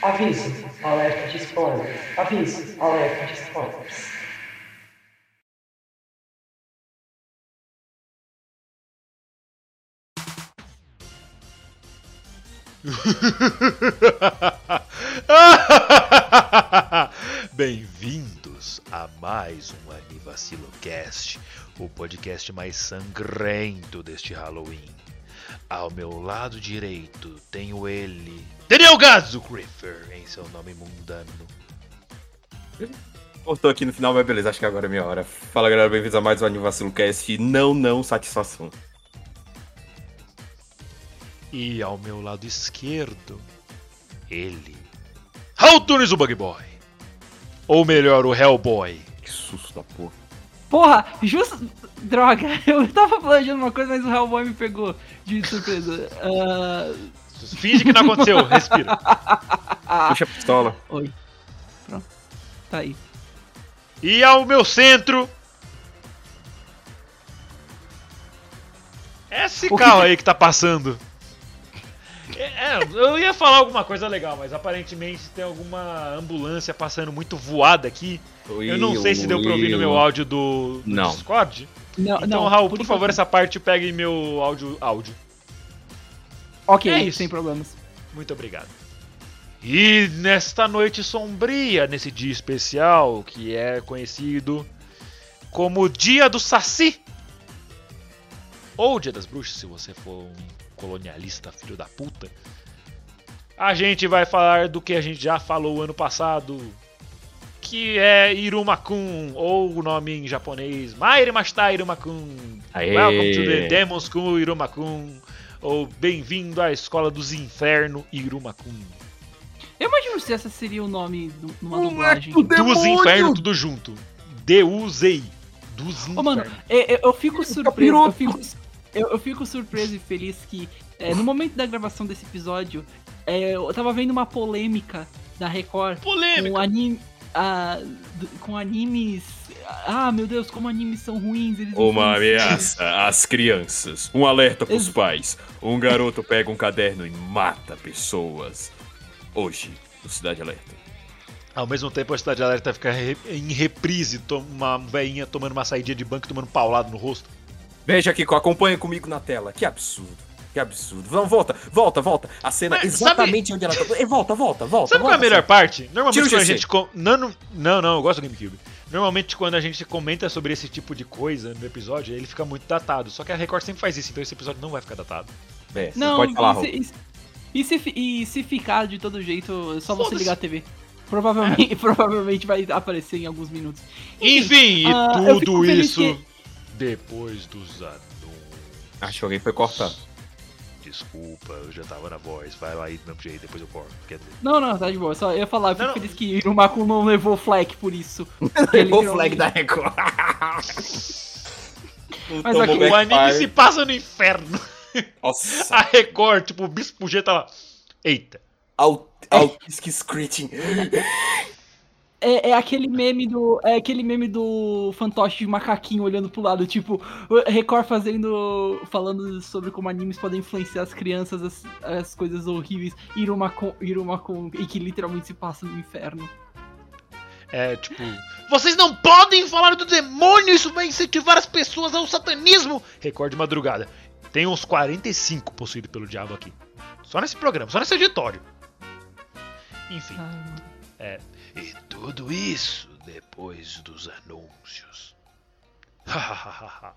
Aviso, alerta de spoilers. Aviso, alerta de spoilers. Bem-vindos a mais um Anivacilocast, o podcast mais sangrento deste Halloween. Ao meu lado direito tenho ele, Daniel Gazo Griffer, em seu nome mundano. Cortou aqui no final, mas beleza, acho que agora é minha hora. Fala galera, bem-vindos a mais um Anivacilo Cast. Não, não, satisfação. E ao meu lado esquerdo, ele, Tunes, o Bug Boy. Ou melhor, o Hellboy. Que susto da porra. Porra, justo. Droga, eu tava planejando uma coisa, mas o Hellboy me pegou de surpresa. Ah, Finge que não aconteceu, respira. Puxa a pistola. Oi. Pronto. Tá aí. E ao meu centro. Esse carro que- aí que tá passando. É, eu ia falar alguma coisa legal, mas aparentemente tem alguma ambulância passando muito voada aqui. Eu não sei se deu pra ouvir no meu áudio do, do Não. Discord. Não, Então, não, Raul, por, enquanto- favor, essa parte pegue meu áudio. áudio. Ok, É isso. sem problemas. Muito obrigado. E nesta noite sombria, nesse dia especial, que é conhecido como Dia do Saci, ou Dia das Bruxas, se você for um colonialista filho da puta, a gente vai falar do que a gente já falou ano passado, que é Irumakun, ou o nome em japonês, Maire Mashita Irumakun. Aê. Welcome to the Demons Kun Irumakun. Ou bem-vindo à Escola dos Infernos Irumakun. Eu imagino se essa seria o nome do- numa Moleque dublagem. do Dos! Infernos, tudo junto. D-U-Z-I. Dos Ô, mano, Infernos. eu, eu- eu fico surpreso. Eu fico, eu, eu fico surpreso e feliz que é, no momento da gravação desse episódio, é, eu tava vendo uma polêmica da Record Polêmica. com anime. Ah, com animes. Ah, meu Deus, como animes são ruins. Eles Uma ameaça às crianças. Um alerta pros Ex- pais. Um garoto pega um caderno e mata pessoas. Hoje, no Cidade Alerta. Ao mesmo tempo, a Cidade Alerta fica em reprise, uma veinha tomando uma saída de banco, tomando paulado no rosto. Veja aqui, acompanha comigo na tela. Que absurdo. Que absurdo. Vamos, volta, volta, volta. A cena Mas exatamente onde ela tá. Volta, volta, volta. Sabe qual é a volta, melhor parte? Normalmente quando a gente. com- Não, não, não, eu gosto do GameCube. Normalmente quando a gente comenta sobre esse tipo de coisa no episódio, ele fica muito datado. Só que a Record sempre faz isso, então esse episódio não vai ficar datado. É, Não, pode falar, e, se, e se- e se, fi- e se ficar de todo jeito, é só você ligar a TV. Provavelmente, provavelmente vai aparecer em alguns minutos. Enfim, e ah, fico tudo isso que- depois dos anúncios. Acho que alguém foi cortado. Desculpa, eu já tava na voz. Vai lá aí do mesmo jeito, depois eu corto. Quer dizer. Não, não, tá de boa. Só eu ia falar, eu fico Não, não. feliz que o Maku não levou flag por isso. Virou- flag da Record. Mas aqui- O anime se passa no inferno. Nossa. A Record, tipo, o Bispo G tá lá. Eita. Autistic Screeching. É, é aquele meme do. É aquele meme do fantoche de macaquinho olhando pro lado, tipo, Record fazendo. falando sobre como animes podem influenciar as crianças, as, as coisas horríveis, Irumakun, Irumakun, e que literalmente se passa no inferno. É, tipo, vocês não podem falar do demônio, isso vai incentivar as pessoas ao satanismo. Record de madrugada. Tem uns 45 possuídos pelo diabo aqui. Só nesse programa, só nesse auditório. Enfim, é. E tudo isso depois dos anúncios. Hahaha.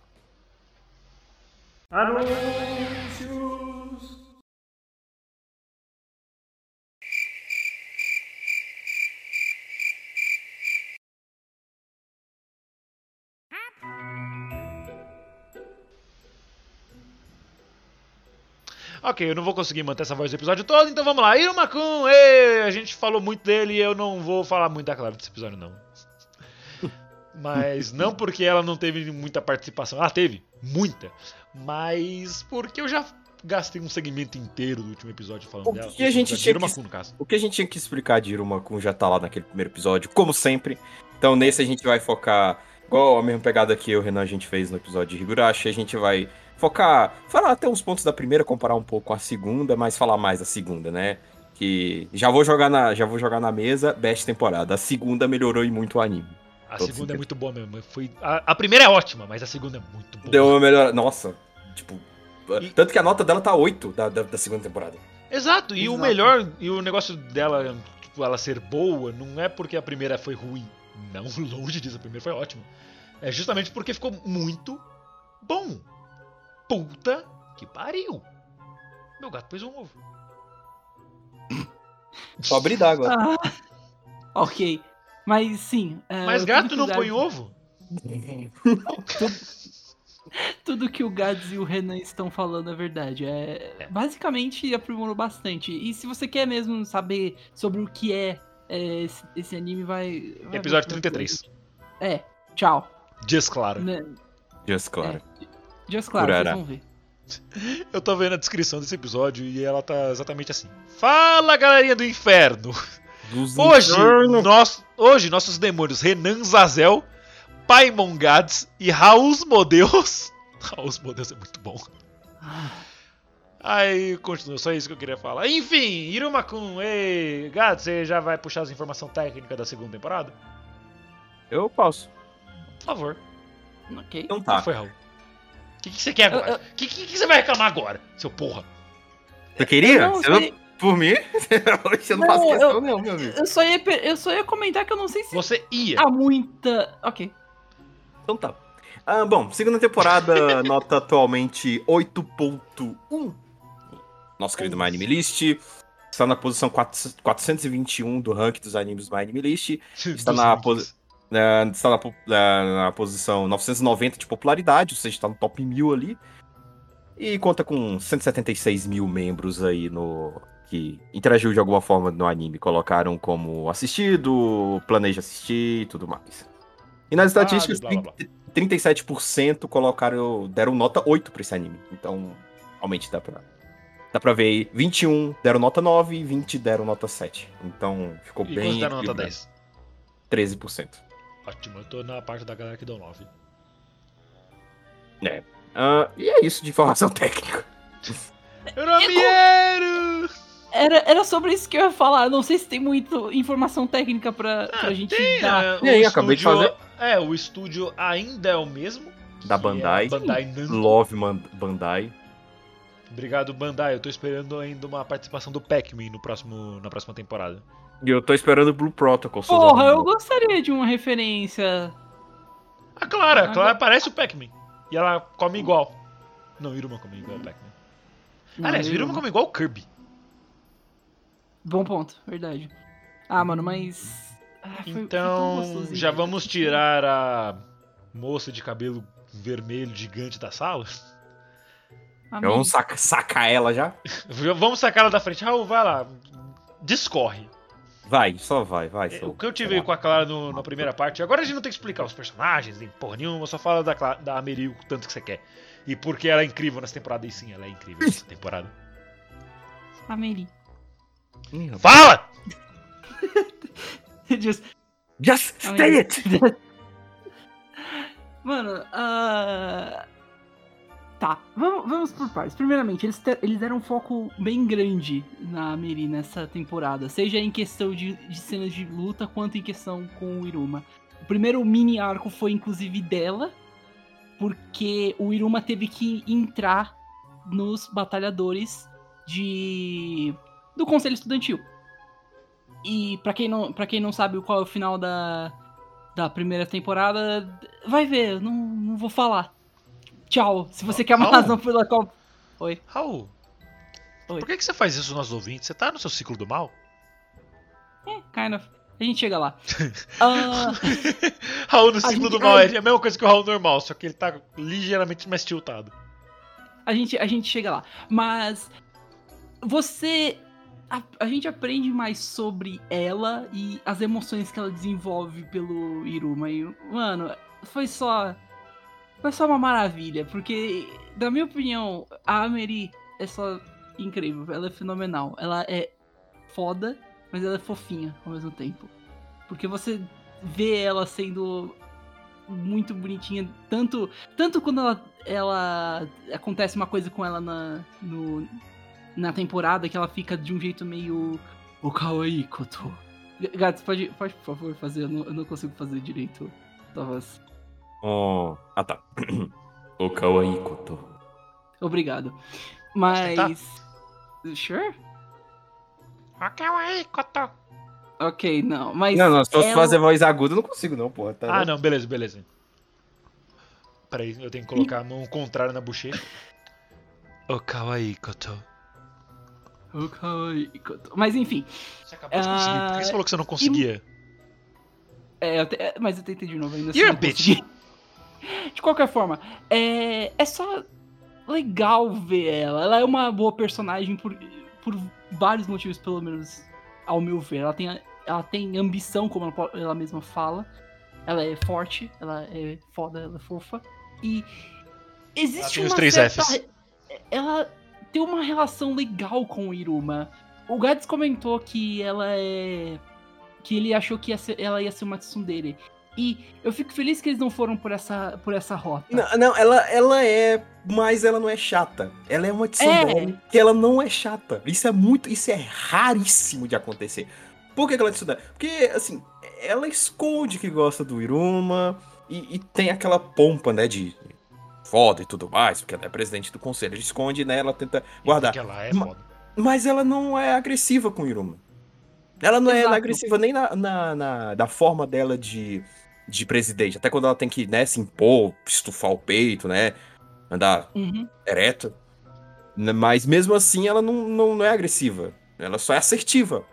Ok, eu não vou conseguir manter essa voz do episódio todo, então vamos lá. Irumakun, ê, a gente falou muito dele e eu não vou falar muito da Clara desse episódio, não. Mas não porque ela não teve muita participação. Ela teve, muita. Mas porque eu já gastei um segmento inteiro do último episódio falando O dela. que a gente Da tinha que- no caso. O que a gente tinha que explicar de Irumakun já tá lá naquele primeiro episódio, como sempre. Então nesse a gente vai focar, igual a mesma pegada que eu e o Renan a gente fez no episódio de Higurashi, a gente vai focar, falar até uns pontos da primeira, comparar um pouco com a segunda, mas falar mais da segunda, né? Que já vou jogar na, já vou jogar na mesa, best temporada. A segunda melhorou e muito o anime. A Todo segunda é sentido. muito boa mesmo. Foi, a, a primeira é ótima, mas a segunda é muito boa. Deu uma melhor, nossa, tipo, E- tanto que a nota dela tá 8 da, da, da segunda temporada. Exato, e o Exato. melhor, e o negócio dela, tipo, ela ser boa, não é porque a primeira foi ruim. Não, longe disso, a primeira foi ótima. É justamente porque ficou muito bom. Puta que pariu. Meu gato pôs um ovo. Só abrir d'água. Ah, ok. Mas sim. é, Mas gato não põe ovo? Tudo que o Gads e o Renan estão falando é verdade. É, basicamente aprimorou bastante. E se você quer mesmo saber sobre o que é, é, esse, esse anime, vai. vai Episódio ver 33. É, tchau. Dias claro. Né? Just claro. Just claro, vocês vão ver. Eu tô vendo a descrição desse episódio e ela tá exatamente assim. Fala, galerinha do inferno! Dos Hoje, infernos. nós, hoje nossos demônios Renan Zazel, Paimon Gads e Raul Modeus. Raul Modeus é muito bom. Aí, continua, só isso que eu queria falar. Enfim, Irumakun, ei, Gads, você já vai puxar as informações técnicas da segunda temporada? Eu posso. Por favor. Ok. Então tá. foi, Raul? O que, que você quer agora? Eu- O que, que, que você vai reclamar agora, seu porra? Você queria? Não, Você eu não- Por mim? Hoje eu não, Não, faço questão, eu- não, meu amigo. Eu só, ia, per- eu só ia comentar que eu não sei se Você ia. há muita. Ok. Então tá. Ah, bom, segunda temporada, nota atualmente 8.1. Nosso querido My Anime List. Está na posição 4- 421 do ranking dos animes do My Anime List. Está Dos na links. É, está na, po- na- posição 990 de popularidade, ou seja, está no top 1000 ali. E conta com 176 mil membros aí no. que interagiu de alguma forma no anime. Colocaram como assistido, planeja assistir e tudo mais. E nas Ah, estatísticas, blá, blá, blá. 30 37% colocaram. deram nota 8 pra esse anime. Então, realmente dá pra. Dá pra ver aí. 21 deram nota 9 e 20 deram nota 7. Então ficou E bem. quantos deram nota equilibrado. 10? 13%. Ótimo, eu tô na parte da galera que deu 9. Ah, e é isso de informação técnica. Euromieiro! Era, era sobre isso que eu ia falar. Não sei se tem muita informação técnica pra, Ah, pra gente tem, dar. é, E aí, acabei de estúdio- É, o estúdio ainda é o mesmo. Da Bandai. É Bandai. Love Man- Bandai. Obrigado, Bandai. Eu tô esperando ainda uma participação do Pac-Man no próximo, na próxima temporada. E eu tô esperando Blue Protocol. Porra, eu gostaria de uma referência. A Clara, a Ah, Clara parece o Pac-Man. E ela come igual. Não, Iruma come igual o Pac-Man. Aliás, eu- Iruma come igual o Kirby. Bom ponto, verdade. Ah, mano, mas. Ah, foi- Então, já vamos tirar a moça de cabelo vermelho gigante da sala? Amém. Vamos saca, sacar ela já? Vamos sacar ela da frente. Raul, vai lá. Discorre. Vai, só vai, vai. É, só- O que eu tive com a Clara no- na primeira parte, agora a gente não tem que explicar os personagens, nem porra nenhuma, só fala da, da Ameril o tanto que você quer. E porque ela é incrível nessa temporada, e sim, ela é incrível nessa temporada. Rapaz. Fala! Just- Just say it! Mano, ah, Tá, vamos, vamos por partes. Primeiramente, eles, eles deram um foco bem grande na Meri nessa temporada, seja em questão de, de cenas de luta, quanto em questão com o Iruma. O primeiro mini arco foi inclusive dela, porque o Iruma teve que entrar nos batalhadores de do Conselho Estudantil. E pra quem não, para quem não sabe qual é o final da, da primeira temporada, vai ver, não, não vou falar. Tchau. Se você quer uma Raul? razão pela qual. Oi. Raul, Oi. por que, que você faz isso nos ouvintes? Você tá no seu ciclo do mal? É, kind of. A gente chega lá. Ah, Raul no ciclo gente- do mal a é a mesma coisa que o Raul normal, só que ele tá ligeiramente mais tiltado. a, gente, a gente chega lá. Mas. Você. a, a gente aprende mais sobre ela e as emoções que ela desenvolve pelo Iruma. E, mano, foi só. Foi só uma maravilha, porque, na minha opinião, a Ameri é só incrível, ela é fenomenal. Ela é foda, mas ela é fofinha ao mesmo tempo. Porque você vê ela sendo muito bonitinha, tanto, tanto quando ela, ela acontece uma coisa com ela na, no, na temporada que ela fica de um jeito meio o kawaii koto. Gatos, pode, pode por favor fazer, eu não, eu não consigo fazer direito tua voz. Oh. Ah, tá. o Kawaii Koto. Obrigado. Mas. Sure? Ok, aí, Cotô. Ok, não. Mas. Não, não, se fosse ela- fazer voz aguda, eu não consigo, não, porra. Tá Ah, não, beleza, beleza. Peraí, eu tenho que colocar a mão contrária na bochecha. O kawaii koto. O kawaii koto. Mas enfim. Você acabou de conseguir. Por que você Ah, falou que você não conseguia? É, eu te- é, mas eu tentei de novo ainda. assim You're não a bitch. De qualquer forma, é, é só legal ver ela. Ela é uma boa personagem por, por vários motivos, pelo menos ao meu ver. Ela tem, ela tem ambição, como ela, ela mesma fala. Ela é forte, ela é foda, ela é fofa. E existe os uma três certa... Fs. Ela tem uma relação legal com o Iruma. O Gads comentou que ela é que ele achou que ia ser- ela ia ser uma tsundere. E eu fico feliz que eles não foram por essa, por essa rota. Não, não, ela, ela é, mas ela não é chata. Ela é uma tsundere que ela não é chata. Isso é muito, isso é raríssimo de acontecer. Por que, que ela é tsundere? Porque, assim, ela esconde que gosta do Iruma e, e tem aquela pompa, né, de foda e tudo mais, porque ela é presidente do conselho. Ela esconde, né, ela tenta guardar. Porque ela é Ma- foda. Mas ela não é agressiva com o Iruma. Ela não é Exato. agressiva nem na, na, na- da forma dela de, de presidente. Até quando ela tem que, né, se impor, estufar o peito, né? Andar Uhum. ereto. N- Mas mesmo assim ela não, não, não é agressiva. Ela só é assertiva.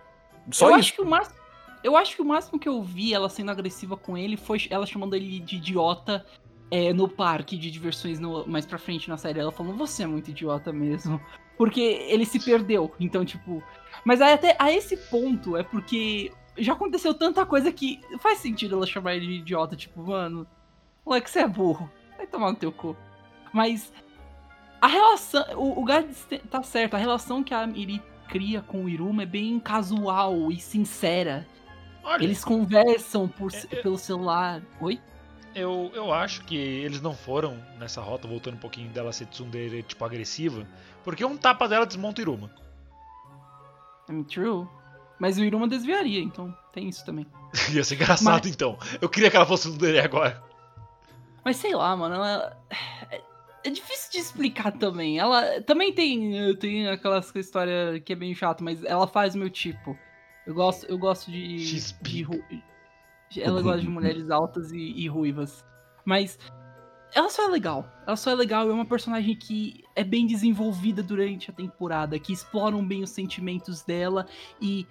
Só eu isso. acho que o máximo. Eu acho que o máximo que eu vi ela sendo agressiva com ele foi ela chamando ele de idiota é, no parque de diversões no- mais pra frente na série. Ela falando, você é muito idiota mesmo. Porque ele se perdeu. Então, tipo. Mas aí até a esse ponto é porque já aconteceu tanta coisa que faz sentido ela chamar ele de idiota. Tipo, mano, moleque, você é burro. Vai tomar no teu cu. Mas a relação. O, o Gads te- tá certo, a relação que a Miri cria com o Iruma é bem casual e sincera. Olha, Eles conversam por, É, é- pelo celular. Oi? eu, eu acho que eles não foram nessa rota, voltando um pouquinho dela ser tsundere, tipo, agressiva, porque um tapa dela desmonta o Iruma. I mean, true. Mas o Iruma desviaria, então tem isso também. Ia ser engraçado, então. Eu queria que ela fosse tsundere agora. Mas sei lá, mano, ela. É, é difícil de explicar também. Ela também tem, tem aquelas história que é bem chato, mas ela faz o meu tipo. Eu gosto, eu gosto de. She's de ru- ela gosta de mulheres altas e, e ruivas. Mas ela só é legal. Ela só é legal e é uma personagem que é bem desenvolvida durante a temporada, que exploram bem os sentimentos dela e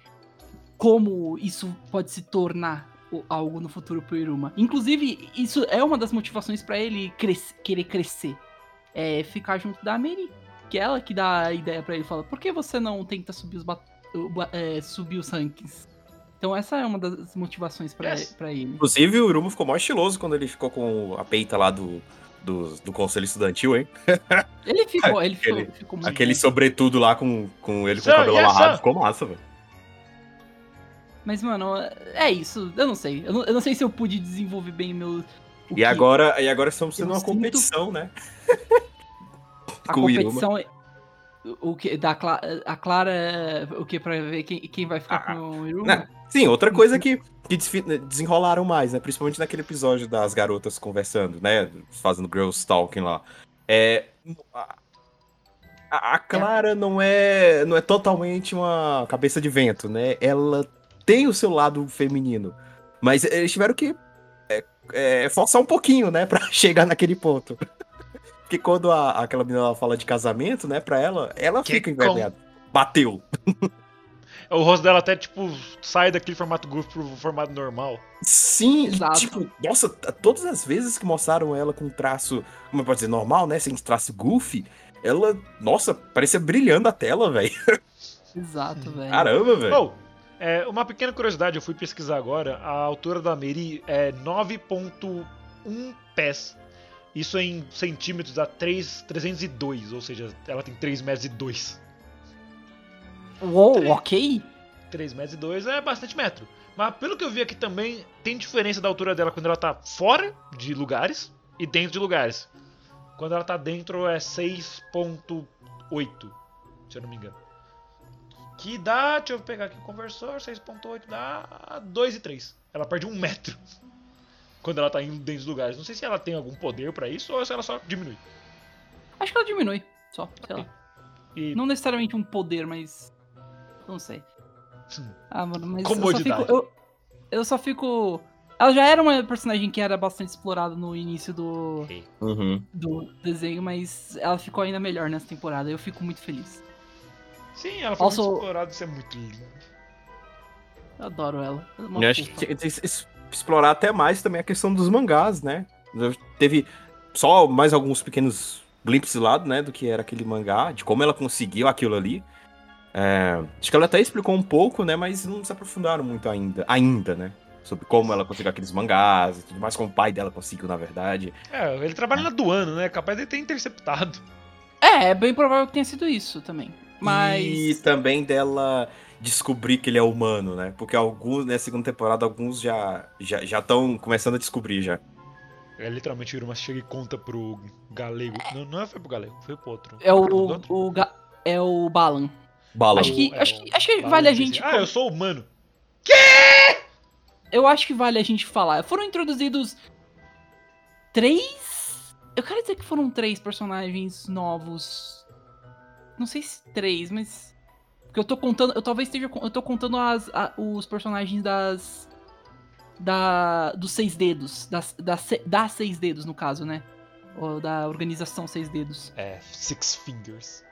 como isso pode se tornar algo no futuro pro Iruma. Inclusive, isso é uma das motivações pra ele cres- querer crescer. É ficar junto da Mary. Que é ela que dá a ideia pra ele. Fala, por que você não tenta subir os, é, subir os rankings? Então essa é uma das motivações pra, Yes. ele. Inclusive, o Iruma ficou mais estiloso quando ele ficou com a peita lá do, do, do conselho estudantil, hein? Ele ficou, ele ficou, Aquele- ficou muito Aquele sobretudo lá com, com ele com o cabelo yes, amarrado ficou massa, velho. Mas, mano, é isso. Eu não sei. Eu não, eu não sei se eu pude desenvolver bem meu. o E que- agora, e agora estamos tendo eu uma sinto- competição, né? a com competição. é- O que da Cla- a Clara, é o que pra ver quem, quem vai ficar Ah, com o Iruma? Sim, outra coisa que, que desfi- desenrolaram mais, né? Principalmente naquele episódio das garotas conversando, né? Fazendo girls talking lá. É. A, a- a Clara não é não é totalmente uma cabeça de vento, né? Ela tem o seu lado feminino. Mas eles tiveram que é, é, forçar um pouquinho, né? Pra chegar naquele ponto. Porque quando a- aquela menina ela fala de casamento, né, pra ela, ela Que fica com- envergonhada. Bateu. O rosto dela até, tipo, sai daquele formato goofy pro formato normal. Sim, e, Exato. tipo, nossa, todas as vezes que mostraram ela com traço, como pode dizer, normal, né? Sem traço goofy, ela, nossa, parecia brilhando a tela, velho. Exato, velho. Caramba, velho. Oh, é, uma pequena curiosidade, eu fui pesquisar agora. A altura da Meri é 9.1 pés. Isso em centímetros dá 3, 302, ou seja, ela tem 3 metros e 2. Uou, ok. 3 metros e 2 é bastante metro. Mas pelo que eu vi aqui também, tem diferença da altura dela quando ela tá fora de lugares e dentro de lugares. Quando ela tá dentro é 6.8, se eu não me engano. Que dá, deixa eu pegar aqui o conversor, 6.8 dá 2 e 3. Ela perde um metro quando ela tá indo dentro dos lugares. Não sei se ela tem algum poder pra isso ou se ela só diminui. Acho que ela diminui, só, sei lá. E Não necessariamente um poder, mas. Não sei. Hum. Ah, mano, mas eu só Comodidade. fico. Eu, eu só fico. Ela já era uma personagem que era bastante explorada no início do, Uhum. do desenho, mas ela ficou ainda melhor nessa temporada. Eu fico muito feliz. Sim, ela foi Also- muito explorada, isso é muito lindo. Eu adoro ela. É Eu acho que tinha que explorar até mais também a questão dos mangás, né? Teve só mais alguns pequenos glimpses lado, né? Do que era aquele mangá, de como ela conseguiu aquilo ali. É, acho que ela até explicou um pouco, né? Mas não se aprofundaram muito ainda, ainda, né? Sobre como ela conseguiu aqueles mangás e tudo mais, como o pai dela conseguiu, na verdade. É, ele trabalha na aduana, né? Capaz de ter interceptado. É, é bem provável que tenha sido isso também. Mas. E também dela descobrir que ele é humano, né? Porque alguns, na segunda temporada, alguns já já já estão começando a descobrir já. É literalmente o Iruma chega e conta pro galego. Não, não foi pro galego, foi pro outro. É é o, outro? o, ga- é o Balan. Bala. Acho que, É, acho que, acho que vale a gente. Ah, eu sou humano. Eu acho que vale a gente falar. Foram introduzidos três. Eu quero dizer que foram três personagens novos. Não sei se três, mas. Porque eu tô contando. Eu talvez esteja. Eu tô contando as, a- os personagens das. Da. Dos seis dedos. Das, das, das seis dedos, no caso, né? Ou da organização Seis Dedos. É, Six Fingers.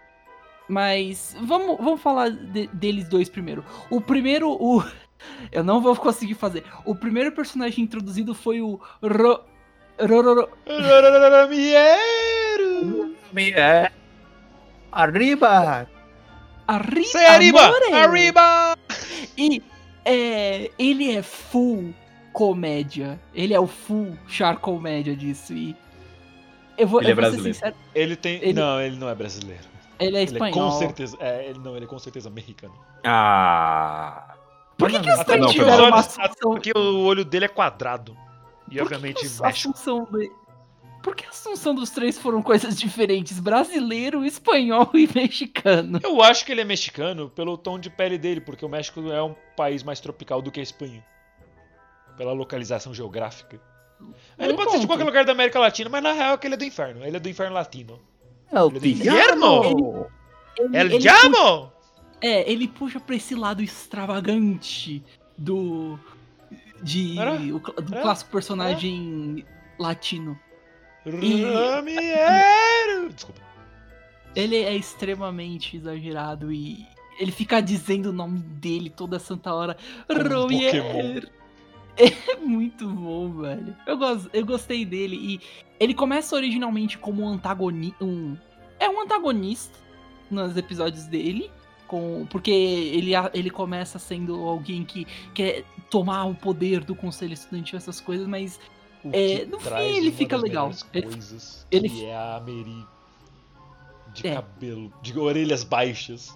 Mas vamos, vamos falar de- deles dois primeiro. O primeiro, o. Eu não vou conseguir fazer. O primeiro personagem introduzido foi o Ro. Rororo. Miero! É. Arriba! Arriba! Say arriba! amore! Arriba! E é, ele é full comédia. Ele é o full char comédia disso. E. Eu vou, Ele é eu vou ser brasileiro. sincero, Ele tem. Ele- Não, ele não é brasileiro. ele é Ele é espanhol. com certeza. É, ele não, ele é com certeza mexicano. Ah. Por que, que os três tiveram uma porque o olho dele é quadrado. E Por que obviamente que os- mexe. a função de... Por que a assunção dos três foram coisas diferentes? Brasileiro, espanhol e mexicano. Eu acho que ele é mexicano pelo tom de pele dele, porque o México é um país mais tropical do que a Espanha. Pela localização geográfica. Ele pode ser de qualquer lugar da América Latina, mas na real é que ele é do inferno. Ele é do inferno latino. É o Ele é do inferno! El ele Diabo! É, ele puxa pra esse lado extravagante do. De. Era? o do Era? clássico personagem latino. Ramiero! Desculpa. Ele é extremamente exagerado e. Ele fica dizendo o nome dele toda santa hora. Um. Pokémon. É muito bom, velho. Eu, gosto, eu gostei dele. E ele começa originalmente como um antagonista. Um, é um antagonista nos episódios dele. Com, porque ele, ele começa sendo alguém que quer tomar o poder do conselho estudantil, essas coisas, mas É, no fim ele uma fica das legal. Ele- Coisas ele- que é a Meri de É. cabelo, de orelhas baixas.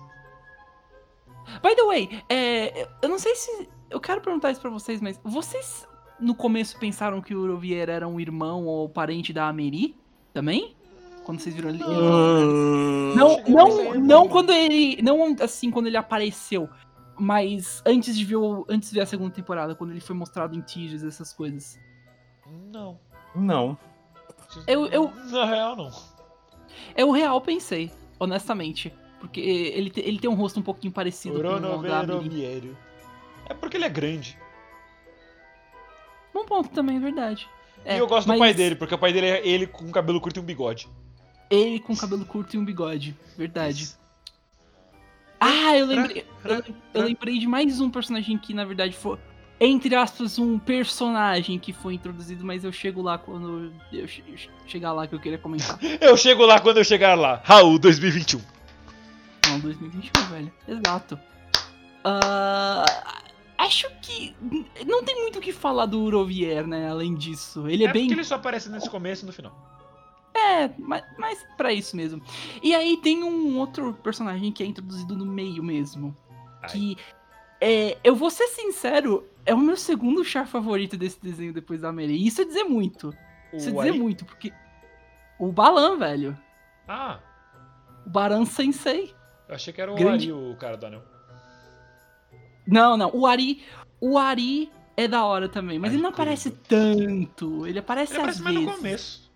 By the way, é, eu não sei se. Eu quero perguntar isso pra vocês, mas vocês no começo pensaram que o Urovier era um irmão ou parente da Ameri? Também? Quando vocês viram ele. Hum, Não, não, não não. quando ele. Não assim quando ele apareceu. Mas antes de ver, o- antes de ver a segunda temporada, quando ele foi mostrado em teasers, essas coisas. Não. Não. Eu- eu- Na real, não. Eu real pensei, honestamente. Porque ele, ele tem um rosto um pouquinho parecido com o. Oronoveromiero. É porque ele é grande. Bom ponto também, é verdade. É, e eu gosto mas do pai dele, porque o pai dele é ele com cabelo curto e um bigode. Ele com cabelo curto e um bigode. Verdade. Ah, eu lembrei. Eu, eu lembrei de mais um personagem que, na verdade, foi. Entre aspas, um personagem que foi introduzido, mas eu chego lá quando eu che- chegar lá que eu queria comentar. Eu chego lá quando eu chegar lá. Raul 2021. final de 2021, velho. Exato. Ah, acho que não tem muito o que falar do Urovier, né? Além disso. Ele é, É bem. porque ele só aparece nesse começo e no final. É, mas, mas pra isso mesmo. E aí tem um outro personagem que é introduzido no meio mesmo. Ai. Que. É, eu vou ser sincero, é o meu segundo char favorito desse desenho depois da Mary. E isso é dizer muito. Isso é dizer muito, porque. O Balan, velho. Ah, O Baran Sensei. eu achei que era o Grande- Ari, o cara do anel. Não, não. O Ari. O Ari é da hora também, mas Ari ele não aparece tanto. Ele aparece Ele às aparece mais vezes. no começo.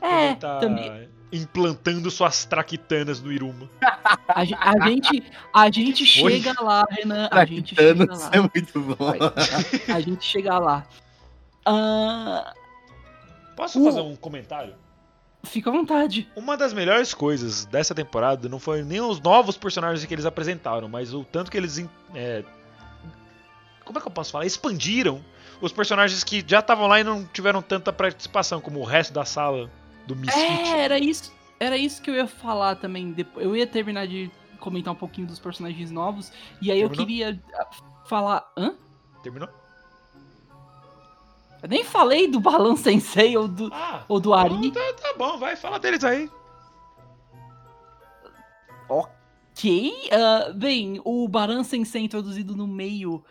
É, ele tá também. Implantando suas traquitanas no Iruma. A, a gente, a gente chega lá, Renan. A gente chega lá. é muito bom. A gente chega lá. Ah, Posso O- fazer um comentário? fica à vontade. Uma das melhores coisas dessa temporada não foi nem os novos personagens que eles apresentaram, mas o tanto que eles. em- é, como é que eu posso falar? Expandiram os personagens que já estavam lá e não tiveram tanta participação, como o resto da sala do Misfit. É, era isso. Era isso que eu ia falar também. depois. Eu ia terminar de comentar um pouquinho dos personagens novos. E aí eu Terminou? queria ah, falar. Hã? Terminou? Eu nem falei do Balan Sensei ou do, Ah, ou do Ari. então tá, tá bom, vai, fala deles aí. Ok. ah, bem, o Baran Sensei é introduzido no meio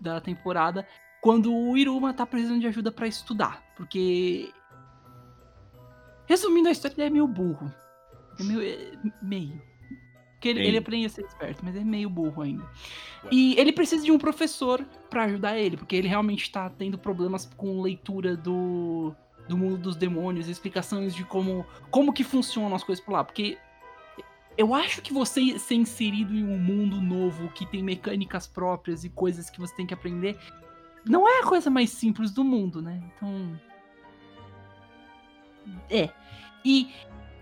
da temporada quando o Iruma tá precisando de ajuda pra estudar. Porque. Resumindo a história, ele é meio burro. É meio. é meio. Porque ele, ele aprende a ser esperto, mas é meio burro ainda. E ele precisa de um professor pra ajudar ele, porque ele realmente tá tendo problemas com leitura do, do mundo dos demônios, explicações de como, como que funcionam as coisas por lá. Porque eu acho que você ser inserido em um mundo novo que tem mecânicas próprias e coisas que você tem que aprender não é a coisa mais simples do mundo, né? Então. É. E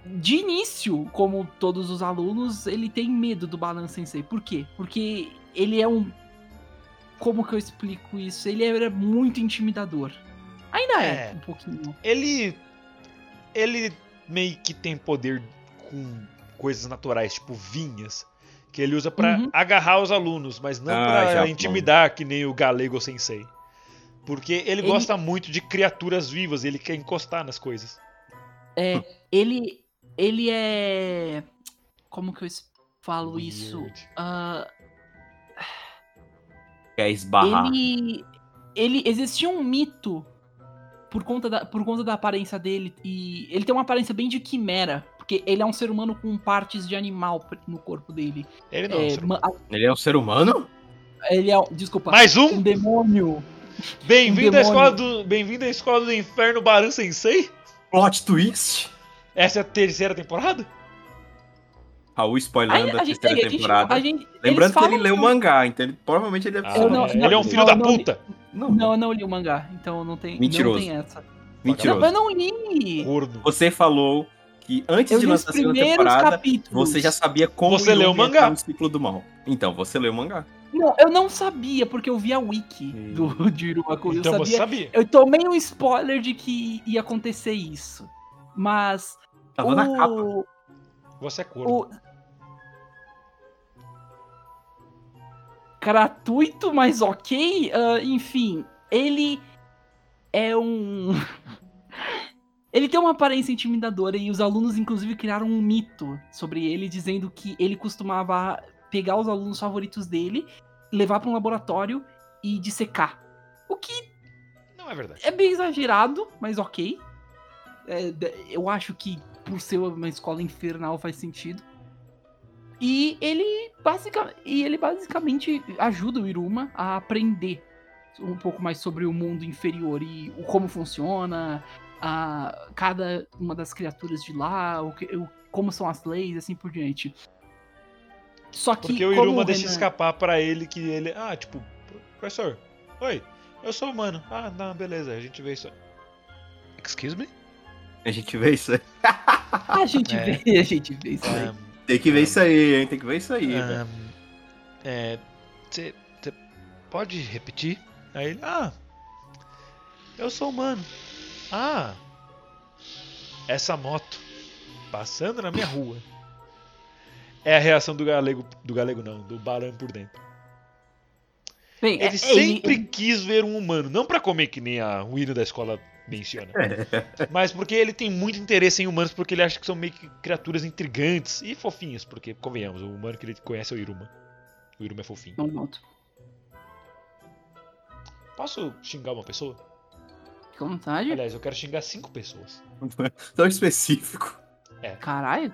de início, como todos os alunos, ele tem medo do Balan Sensei. Por quê? Porque ele é um. Como que eu explico isso? Ele era muito intimidador. Ainda é, É. um pouquinho. Ele. Ele meio que tem poder com coisas naturais, tipo vinhas. Que ele usa pra Uhum. agarrar os alunos, mas não Ah, pra Japão. intimidar, que nem o Galego Sensei. Porque ele, Ele- gosta muito de criaturas vivas, ele quer encostar nas coisas. Ele. Ele é. Como que eu falo isso? Weird. Ah, Quer esbarrar. ele. Ele. Existia um mito por conta, da, por conta da aparência dele. E ele tem uma aparência bem de quimera. Porque ele é um ser humano com partes de animal no corpo dele. Ele não. É, ser ma- humano. Ele é um ser humano? ele é. um- Desculpa. Mais um? Um demônio. Bem-vindo um à escola do. Bem-vindo à escola do inferno Baran Sensei? Plot twist? Essa é a terceira temporada? Raul spoilando a, a gente, terceira a gente- temporada. a gente- Lembrando que ele leu o mangá, então ele, provavelmente ele deve Ah, não- ele é um não, filho da não, puta. Não, Não, eu não li o mangá, então não tem, Mentiroso. não tem essa. mentiroso. Não, eu não li. Corno. Você falou que antes Eu de lançar a segunda primeiros temporada, capítulos. você já sabia como Você leu o mangá? no ciclo do mal. Então, você leu o mangá. Não, eu não sabia, porque eu vi a wiki do, de Irumaku. Eu Então sabia, você sabia. Eu tomei um spoiler de que ia acontecer isso. Mas. Tava o, na capa. Você é corno. o... Gratuito, mas ok. ah, enfim, ele é um. Ele tem uma aparência intimidadora e os alunos, inclusive, criaram um mito sobre ele, dizendo que ele costumava pegar os alunos favoritos dele, levar para um laboratório e dissecar. O que Não é verdade. é bem exagerado, mas ok. É, eu acho que por ser uma escola infernal faz sentido. E ele, basica, e ele basicamente ajuda o Iruma a aprender um pouco mais sobre o mundo inferior e como funciona, a, cada uma das criaturas de lá, o que, o- como são as leis, assim por diante. Só que Porque o como Iruma deixa Renan- escapar pra ele que ele. Ah, tipo, professor, oi, eu sou humano. Ah, não, beleza, a gente vê isso. Excuse me? A gente vê isso aí. a gente É. vê, a gente vê isso aí. Ahn, Tem que ver isso aí, hein? Tem que ver isso aí. ahn, é. Você pode repetir? Aí ele. Ah, eu sou humano. Ah, essa moto passando na minha rua. é a reação do galego. Do galego não, do Baran por dentro. Bem, é- Ele é- sempre quis ver um humano, não pra comer que nem a, o hino da escola menciona, mas porque ele tem muito interesse em humanos, porque ele acha que são meio que criaturas intrigantes e fofinhas, porque, convenhamos, o humano que ele conhece é o Iruma. O Iruma é fofinho. Não. Posso xingar uma pessoa? Fica à vontade. Aliás, eu quero xingar cinco pessoas. Tão específico. Caralho.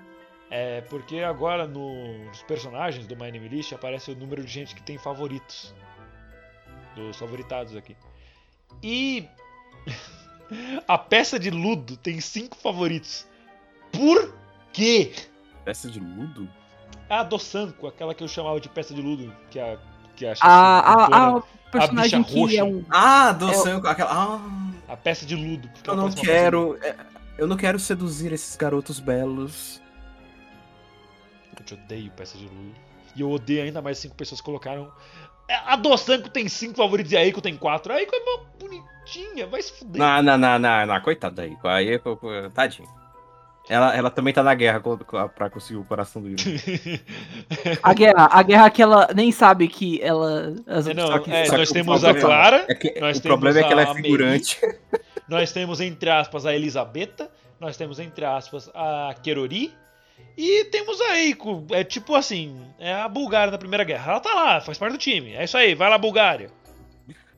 É porque agora no- nos personagens do My Name List aparece o número de gente que tem favoritos. Dos favoritados aqui. E a peça de Ludo tem cinco favoritos. Por quê? Peça de ludo? A do Sanko, aquela que eu chamava de peça de Ludo, que a que a, A, cantora- a, a personagem bicha que roxa. é um. Ah, do É o- sangue, aquela. Ah, a peça de Ludo. eu ela não uma quero. é, Eu não quero seduzir esses garotos belos. Eu te odeio peça de Ludo. E eu odeio ainda mais cinco pessoas que colocaram. É, A do Sanko tem cinco favoritos e a Eiko tem quatro. A Eiko é mó bonitinha, vai se fuder. Não, não, não, não, não, coitada daí. Aí, pô, pô, tadinho. Ela, ela também tá na guerra pra conseguir o coração do Yuri. A guerra, a guerra que ela nem sabe que ela. as- É, não, que- é, nós temos a problema- Clara, É que, Nós o problema é que ela é figurante. nós temos entre aspas a Elisabetta, nós temos entre aspas a Kerori e temos a Eiko. É tipo assim, é a Bulgária da Primeira Guerra. Ela tá lá, faz parte do time. É isso aí, vai lá Bulgária.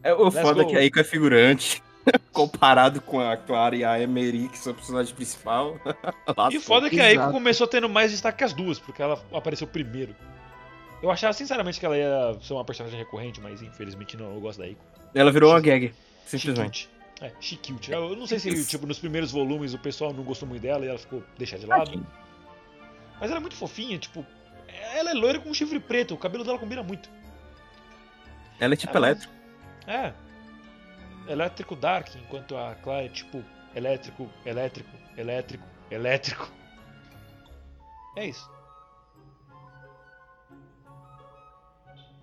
É, o Let's foda é go. que a Eiko é figurante. Comparado com a Clara e a Emery, que são a personagem principal. E foda é que a Eiko começou tendo mais destaque que as duas, porque ela apareceu primeiro. Eu achava sinceramente que ela ia ser uma personagem recorrente, mas infelizmente não, eu gosto da Eiko. Ela virou uma gag. Simplesmente. She-cute. É, she cute. Eu não sei se, tipo, nos primeiros volumes o pessoal não gostou muito dela e ela ficou deixada de lado. Mas ela é muito fofinha, tipo. Ela é loira com chifre preto, o cabelo dela combina muito. Ela é tipo Ela- elétrico. É. Elétrico Dark, enquanto a Clara é tipo elétrico, elétrico, elétrico, elétrico. É isso.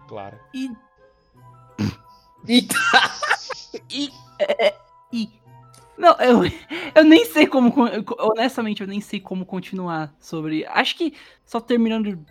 Clara. E, Eita! e, é, e. Não, eu, eu nem sei como. Honestamente, eu nem sei como continuar sobre. Acho que só terminando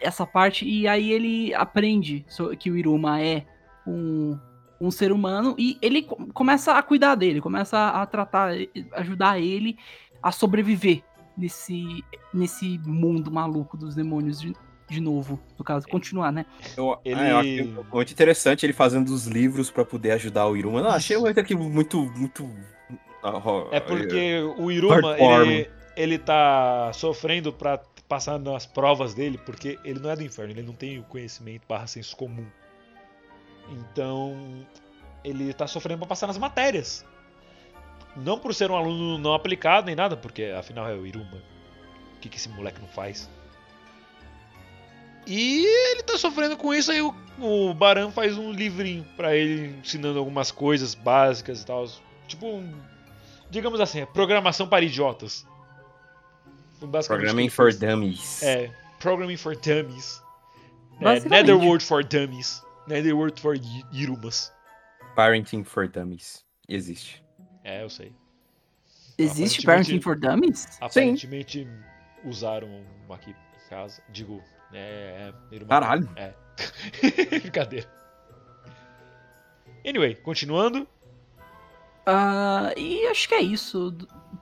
essa parte, e aí ele aprende que o Iruma é um, um ser humano e ele co- começa a cuidar dele, começa a, tratar, ajudar ele a sobreviver nesse, nesse mundo maluco dos demônios de, de novo. No caso, continuar, né? Eu, Ele- ah, eu achei muito interessante ele fazendo os livros pra poder ajudar o Iruma. Não, achei muito aqui muito. muito... ah, É porque o Iruma, ele, ele tá sofrendo pra passar nas provas dele, porque ele não é do inferno, ele não tem o conhecimento barra senso comum. Então, ele tá sofrendo pra passar nas matérias. Não por ser um aluno não aplicado nem nada, porque afinal é o Iruma. O que, que esse moleque não faz? E ele tá sofrendo com isso, aí o, o Baran faz um livrinho pra ele ensinando algumas coisas básicas e tal. Tipo, um- digamos assim, é programação para idiotas. Programming for. Dummies. É, Programming for Dummies. É. Netherworld for Dummies. Netherworld for Irumas. Parenting for Dummies. Existe. É, eu sei. Existe Parenting for Dummies? Aparentemente usaram um aqui em casa. Digo, é. é. Caralho. É. Brincadeira. Anyway, continuando. Ah, e acho que é isso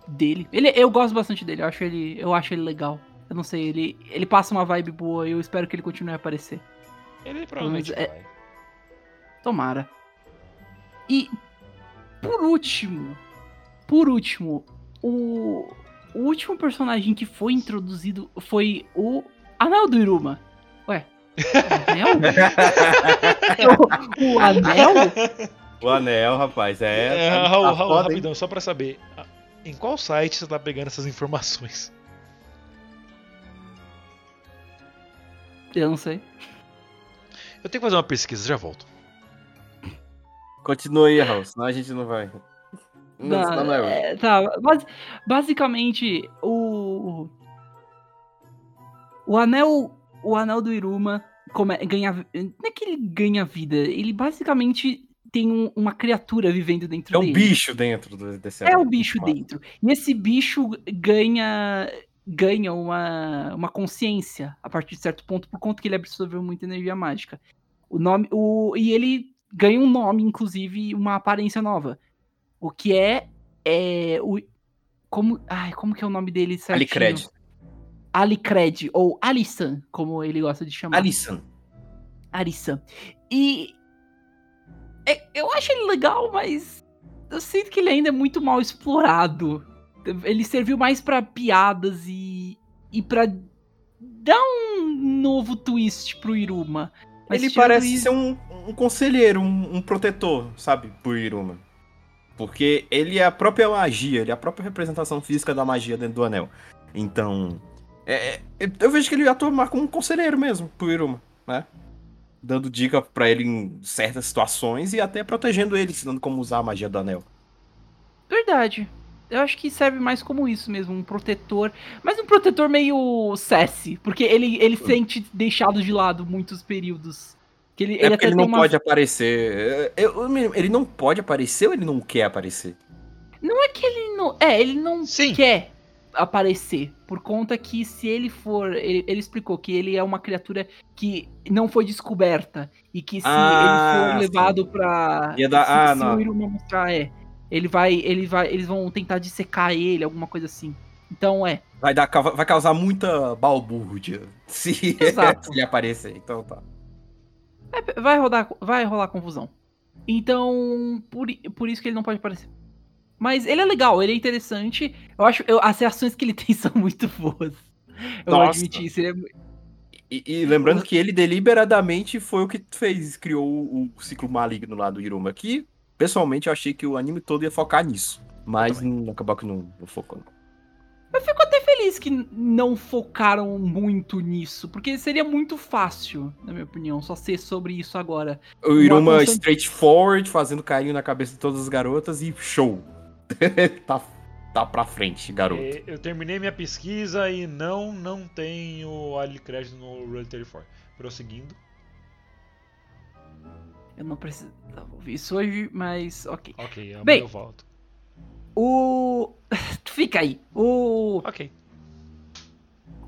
dele. Ele, eu gosto bastante dele, eu acho ele, eu acho ele legal. Eu não sei, ele, ele passa uma vibe boa e eu espero que ele continue a aparecer. Ele provavelmente Mas é- vai. Tomara. E por último, por último, o, o último personagem que foi introduzido foi o Anel do Iruma. Ué, o Anel? o, o Anel? O anel, rapaz, é. É, Raul, Raul, foda, hein? rapidão, só pra saber. Em qual site você tá pegando essas informações? Eu não sei. Eu tenho que fazer uma pesquisa, já volto. Continua aí, Raul, senão a gente não vai. Não, Não, senão não é hoje. é, tá, basi- basicamente, o. O anel. O anel do Iruma come- ganha. Não é que ele ganha vida, ele basicamente tem um- uma criatura vivendo dentro É um dele. bicho dentro do- desse É anel, o bicho dentro. E esse bicho ganha. ganha uma, uma consciência a partir de certo ponto, por conta que ele absorveu muita energia mágica. O nome, o, e ele ganha um nome, inclusive, uma aparência nova. O que é, é o, como, ai, como que é o nome dele certinho? Alicred. Alicred, ou Alissan, como ele gosta de chamar. Alisson. Arissan. E é- eu acho ele legal, mas eu sinto que ele ainda é muito mal explorado. Ele serviu mais pra piadas e e para dar um novo twist pro Iruma. Mas ele parece isso- ser um, um conselheiro, um, um protetor, sabe, pro Iruma. Porque ele é a própria magia, ele é a própria representação física da magia dentro do anel. Então, é- é- eu vejo que ele atua mais como um conselheiro mesmo pro Iruma, né? Dando dica pra ele em certas situações e até protegendo ele, ensinando como usar a magia do anel. Verdade. Eu acho que serve mais como isso mesmo, um protetor. Mas um protetor meio sassy, porque ele, ele sente deixado de lado muitos períodos. Que ele, É ele ele não uma pode aparecer. Eu- eu- ele não pode aparecer ou ele não quer aparecer? Não é que ele não. É, ele não Sim. quer aparecer. Por conta que se ele for. Ele, ele explicou que ele é uma criatura que não foi descoberta. E que se Ah, ele for sim. levado pra. Ia dar- se, ah, se não. o Iruma mostrar, é. Ele vai. Ele vai. Eles vão tentar dissecar ele, alguma coisa assim. Então é. Vai, dar, vai causar muita balbúrdia se, Exato. se ele aparecer. Então tá. é, Vai rodar. Vai rolar confusão. Então. Por, por isso que ele não pode aparecer. Mas ele é legal, ele é interessante. Eu acho. eu- as reações que ele tem são muito boas. Eu vou Nossa. admitir isso. Ele é, E, e lembrando que ele deliberadamente foi o que fez, criou o, o ciclo maligno lá do Iruma. Que, pessoalmente, eu achei que o anime todo ia focar nisso. Mas não, acabou que não, não focou. não. Eu fico até feliz que não focaram muito nisso, porque seria muito fácil, na minha opinião, só ser sobre isso agora. O Iruma Uma constante- straightforward, fazendo carinho na cabeça de todas as garotas e show. tá, tá pra frente, garoto. É, Eu terminei minha pesquisa e não, não tem o Alicred no Rule 34. Prosseguindo. Eu não preciso ouvir isso hoje, mas ok. Ok, amanhã Bem. eu volto. O. Fica aí. O. Ok.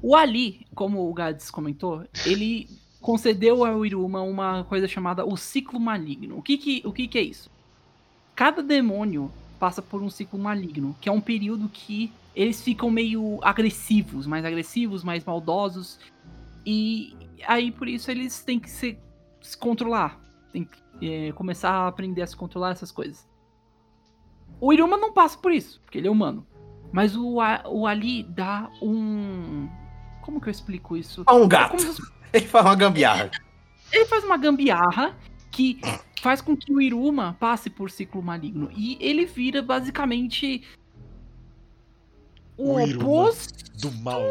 O Ali, como o Gads comentou, ele concedeu ao Iruma uma coisa chamada o ciclo maligno. O que que, o que que é isso? Cada demônio passa por um ciclo maligno, que é um período que eles ficam meio agressivos, mais agressivos, mais maldosos. E aí por isso eles têm que se, se controlar, tem que é, começar a aprender a se controlar essas coisas. O Iruma não passa por isso, porque ele é humano. Mas o, A- o Ali dá um. Como que eu explico isso? Ah, um É gato. como se Ele faz uma gambiarra. ele faz uma gambiarra que faz com que o Iruma passe por ciclo maligno. E ele vira basicamente o, O oposto. Do mal.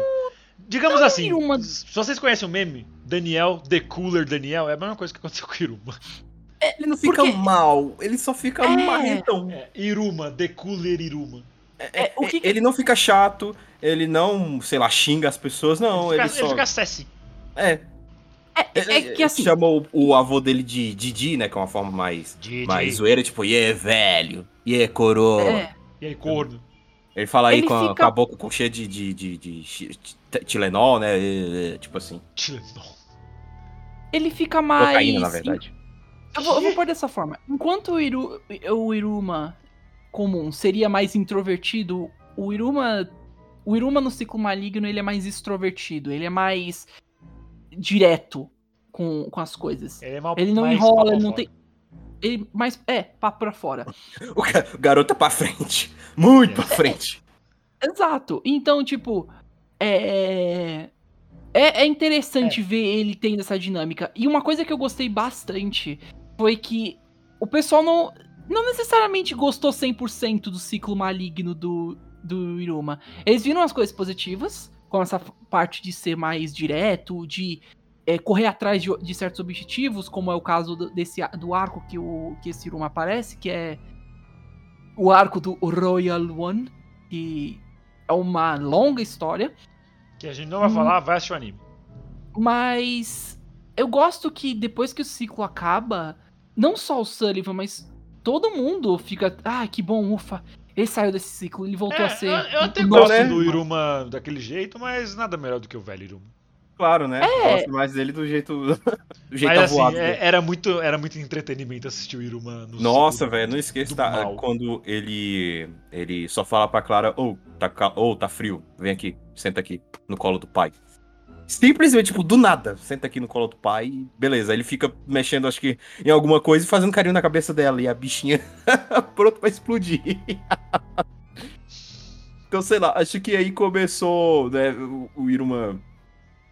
Digamos assim, Iruma- se vocês conhecem o meme, Daniel, The Cooler Daniel, é a mesma coisa que aconteceu com o Iruma. Ele não fica Porque- mal, ele só fica É. marrentão. É, Iruma, The Cooler Iruma. É, o que que- Ele não fica chato, ele não, sei lá, xinga as pessoas, não. ele, Ele, fica, ele só. fica sassy. É. é, é que assim. Chamou o avô dele de Didi, né? Que é uma forma mais, Didi. mais zoeira, tipo, e yeah, velho, e yeah, coroa. É, E aí, corno. Ele fala aí Ele com a, fica- com a boca cheia de, de, de, de Tilenol, né? e- e- tipo assim. Tilenol. ele fica mais. Cocaína, na verdade. Eu vou, eu vou pôr dessa forma. Enquanto o, Iru, o Iruma comum seria mais introvertido, o Iruma. O Iruma no ciclo maligno ele é mais extrovertido, ele é mais direto com, com as coisas. Ele é mal Ele não mais enrola, ele não fora. tem. Ele mais. É, papo pra fora. O, ga- o garoto é pra frente. Muito pra frente. Exato. Então, tipo. É. É, é interessante ver ele tendo essa dinâmica. E uma coisa que eu gostei bastante foi que o pessoal não, não necessariamente gostou 100% do ciclo maligno do, do Iruma. Eles viram as coisas positivas, com essa parte de ser mais direto, de é, correr atrás de, de certos objetivos, como é o caso do, desse, do arco que, o, que esse Iruma aparece, que é o arco do Royal One, que é uma longa história. Que a gente não vai Hum. falar, vai assistir o anime. Mas eu gosto que depois que o ciclo acaba, não só o Sullivan, mas todo mundo fica, ah, que bom, ufa. Ele saiu desse ciclo, ele voltou É, a ser. eu, eu até gosto do Iruma daquele jeito, mas nada melhor do que o velho Iruma. Claro, né? É. Gosto mais dele do jeito, do jeito Mas assim, avoado. dele. era, muito, era muito entretenimento assistir o Iruma no Nossa, velho, não esqueça tá, quando ele ele só fala pra Clara, ou tá, ca- ô, tá frio, vem aqui, senta aqui no colo do pai. Simplesmente, tipo, do nada, senta aqui no colo do pai e beleza. Ele fica mexendo, acho que, em alguma coisa e fazendo carinho na cabeça dela. E a bichinha pronto pra explodir. então, sei lá, acho que aí começou, né, o, o Iruma.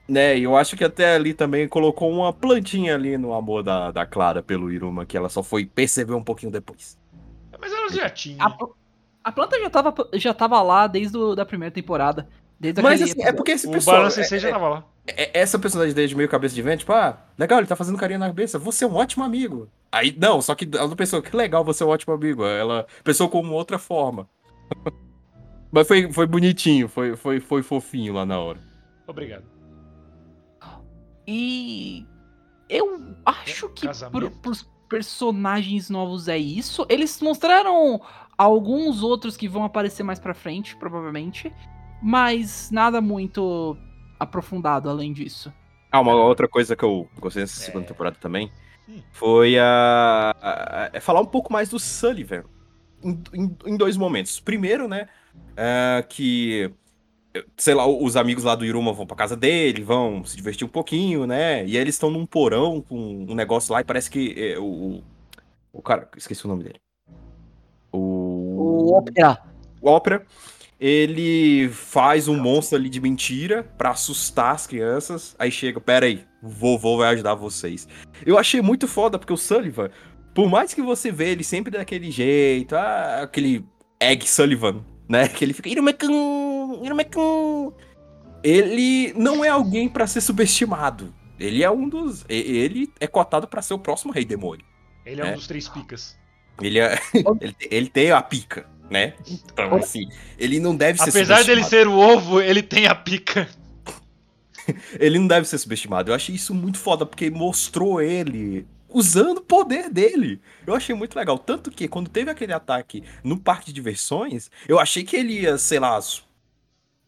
Né, e eu acho que até ali também colocou uma plantinha ali no amor da, da Clara pelo Iruma, que ela só foi perceber um pouquinho depois. Mas ela já tinha. A, a planta já tava, já tava lá desde a da primeira temporada. Desde Mas assim, é porque esse o pessoal. Balance é- já tava lá. é- essa personagem dele de meio cabeça de vento, tipo, ah, legal, ele tá fazendo carinho na cabeça, você é um ótimo amigo. Aí, não, só que ela não pensou, que legal, você é um ótimo amigo. Ela pensou como outra forma. Mas foi, foi bonitinho, foi, foi, foi fofinho lá na hora. Obrigado. E eu acho que pro, pros personagens novos é isso. Eles mostraram alguns outros que vão aparecer mais pra frente, provavelmente. Mas nada muito aprofundado além disso. Ah, uma outra coisa que eu gostei dessa É. segunda temporada também Hum. foi a, a- é falar um pouco mais do Sullivan em, em- em dois momentos. Primeiro, né, é, que sei lá, os amigos lá do Iruma vão pra casa dele, vão se divertir um pouquinho, né? E aí eles estão num porão com um negócio lá e parece que é, o, o cara, esqueci o nome dele. O O Opera. o Ópera, ele faz um monstro ali de mentira pra assustar as crianças. Aí chega, pera aí, vovô vai ajudar vocês. Eu achei muito foda, porque o Sullivan, por mais que você vê ele sempre daquele jeito, ah, aquele Egg Sullivan, né? Que ele fica, Irumecum. Ele não é alguém pra ser subestimado. Ele é um dos. Ele é cotado pra ser o próximo Rei Demônio. Ele é, um É. dos três picas. Ele, é, ele, ele tem a pica, né? Então, assim, ele não deve ser Apesar dele ser o ovo, ele tem a pica. Ele não deve ser subestimado. Eu achei isso muito foda, porque mostrou ele usando o poder dele. Eu achei muito legal. Tanto que quando teve aquele ataque no parque de diversões, eu achei que ele ia, sei lá,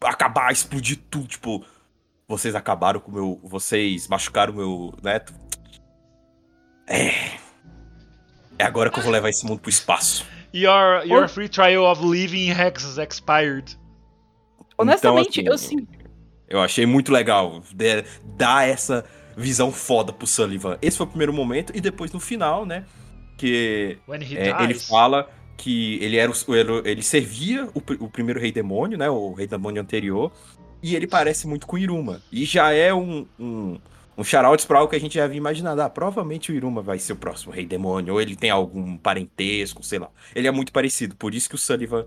acabar, explodir tudo. Tipo, vocês acabaram com o meu. Vocês machucaram o meu neto. É. É agora que eu vou levar esse mundo pro espaço. Your, your free trial of living has expired. Honestamente, Então, eu assim, sim. Eu achei muito legal de- dar essa visão foda pro Sullivan. Esse foi o primeiro momento, e depois no final, né? Que é, ele fala que ele era o- ele, servia o, o primeiro rei demônio, né? O rei demônio anterior. E ele parece muito com o Iruma. E já é um, um, um shout pra algo que a gente já havia imaginado. Ah, provavelmente o Iruma vai ser o próximo rei demônio. Ou ele tem algum parentesco, sei lá. Ele é muito parecido. Por isso que o Sullivan.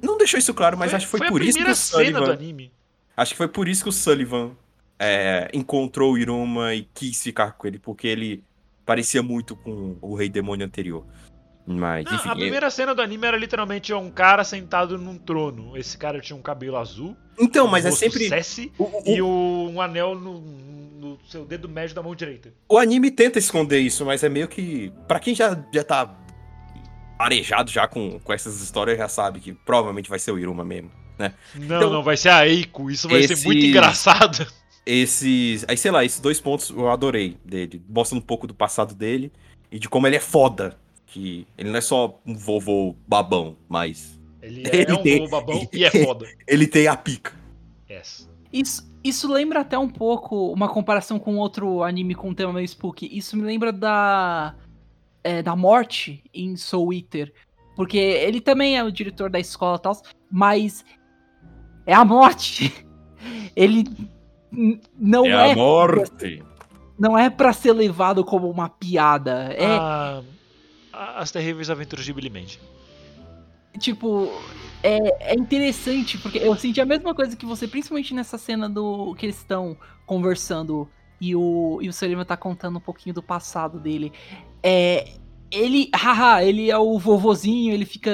Não deixou isso claro, mas Foi- acho que foi, foi por isso que o Sullivan. Acho que foi por isso que o Sullivan é, encontrou o Iruma e quis ficar com ele, porque ele parecia muito com o Rei Demônio anterior. Mas, Não, enfim. a é- primeira cena do anime era literalmente um cara sentado num trono. Esse cara tinha um cabelo azul, Então, mas um é rosto sempre. Cessi, O, o- e o- um anel no, no seu dedo médio da mão direita. o anime tenta esconder isso, mas é meio que. Pra quem já, já tá arejado já com, com essas histórias, já sabe que provavelmente vai ser o Iruma mesmo. Não, Então, não, vai ser a Eiko. Isso vai ser muito engraçado. Esses. Aí, sei lá, esses dois pontos eu adorei dele. Mostrando um pouco do passado dele e de como ele é foda. Que ele não é só um vovô babão, mas Ele, Ele é um tem- vovô babão e é foda. ele tem a pica. Yes. Isso, isso lembra até um pouco uma comparação com outro anime com um tema meio spooky. Isso me lembra da. é, da morte em Soul Eater. Porque ele também é o diretor da escola e tal, mas é a morte. Ele não é é, a morte. não é para ser levado como uma piada. É Ah, as terríveis aventuras de Billy Mandy. tipo é, é interessante porque eu senti a mesma coisa que você, principalmente nessa cena do que eles estão conversando e o e o Sullivan tá contando um pouquinho do passado dele. É, ele, haha, ele é o vovozinho, ele fica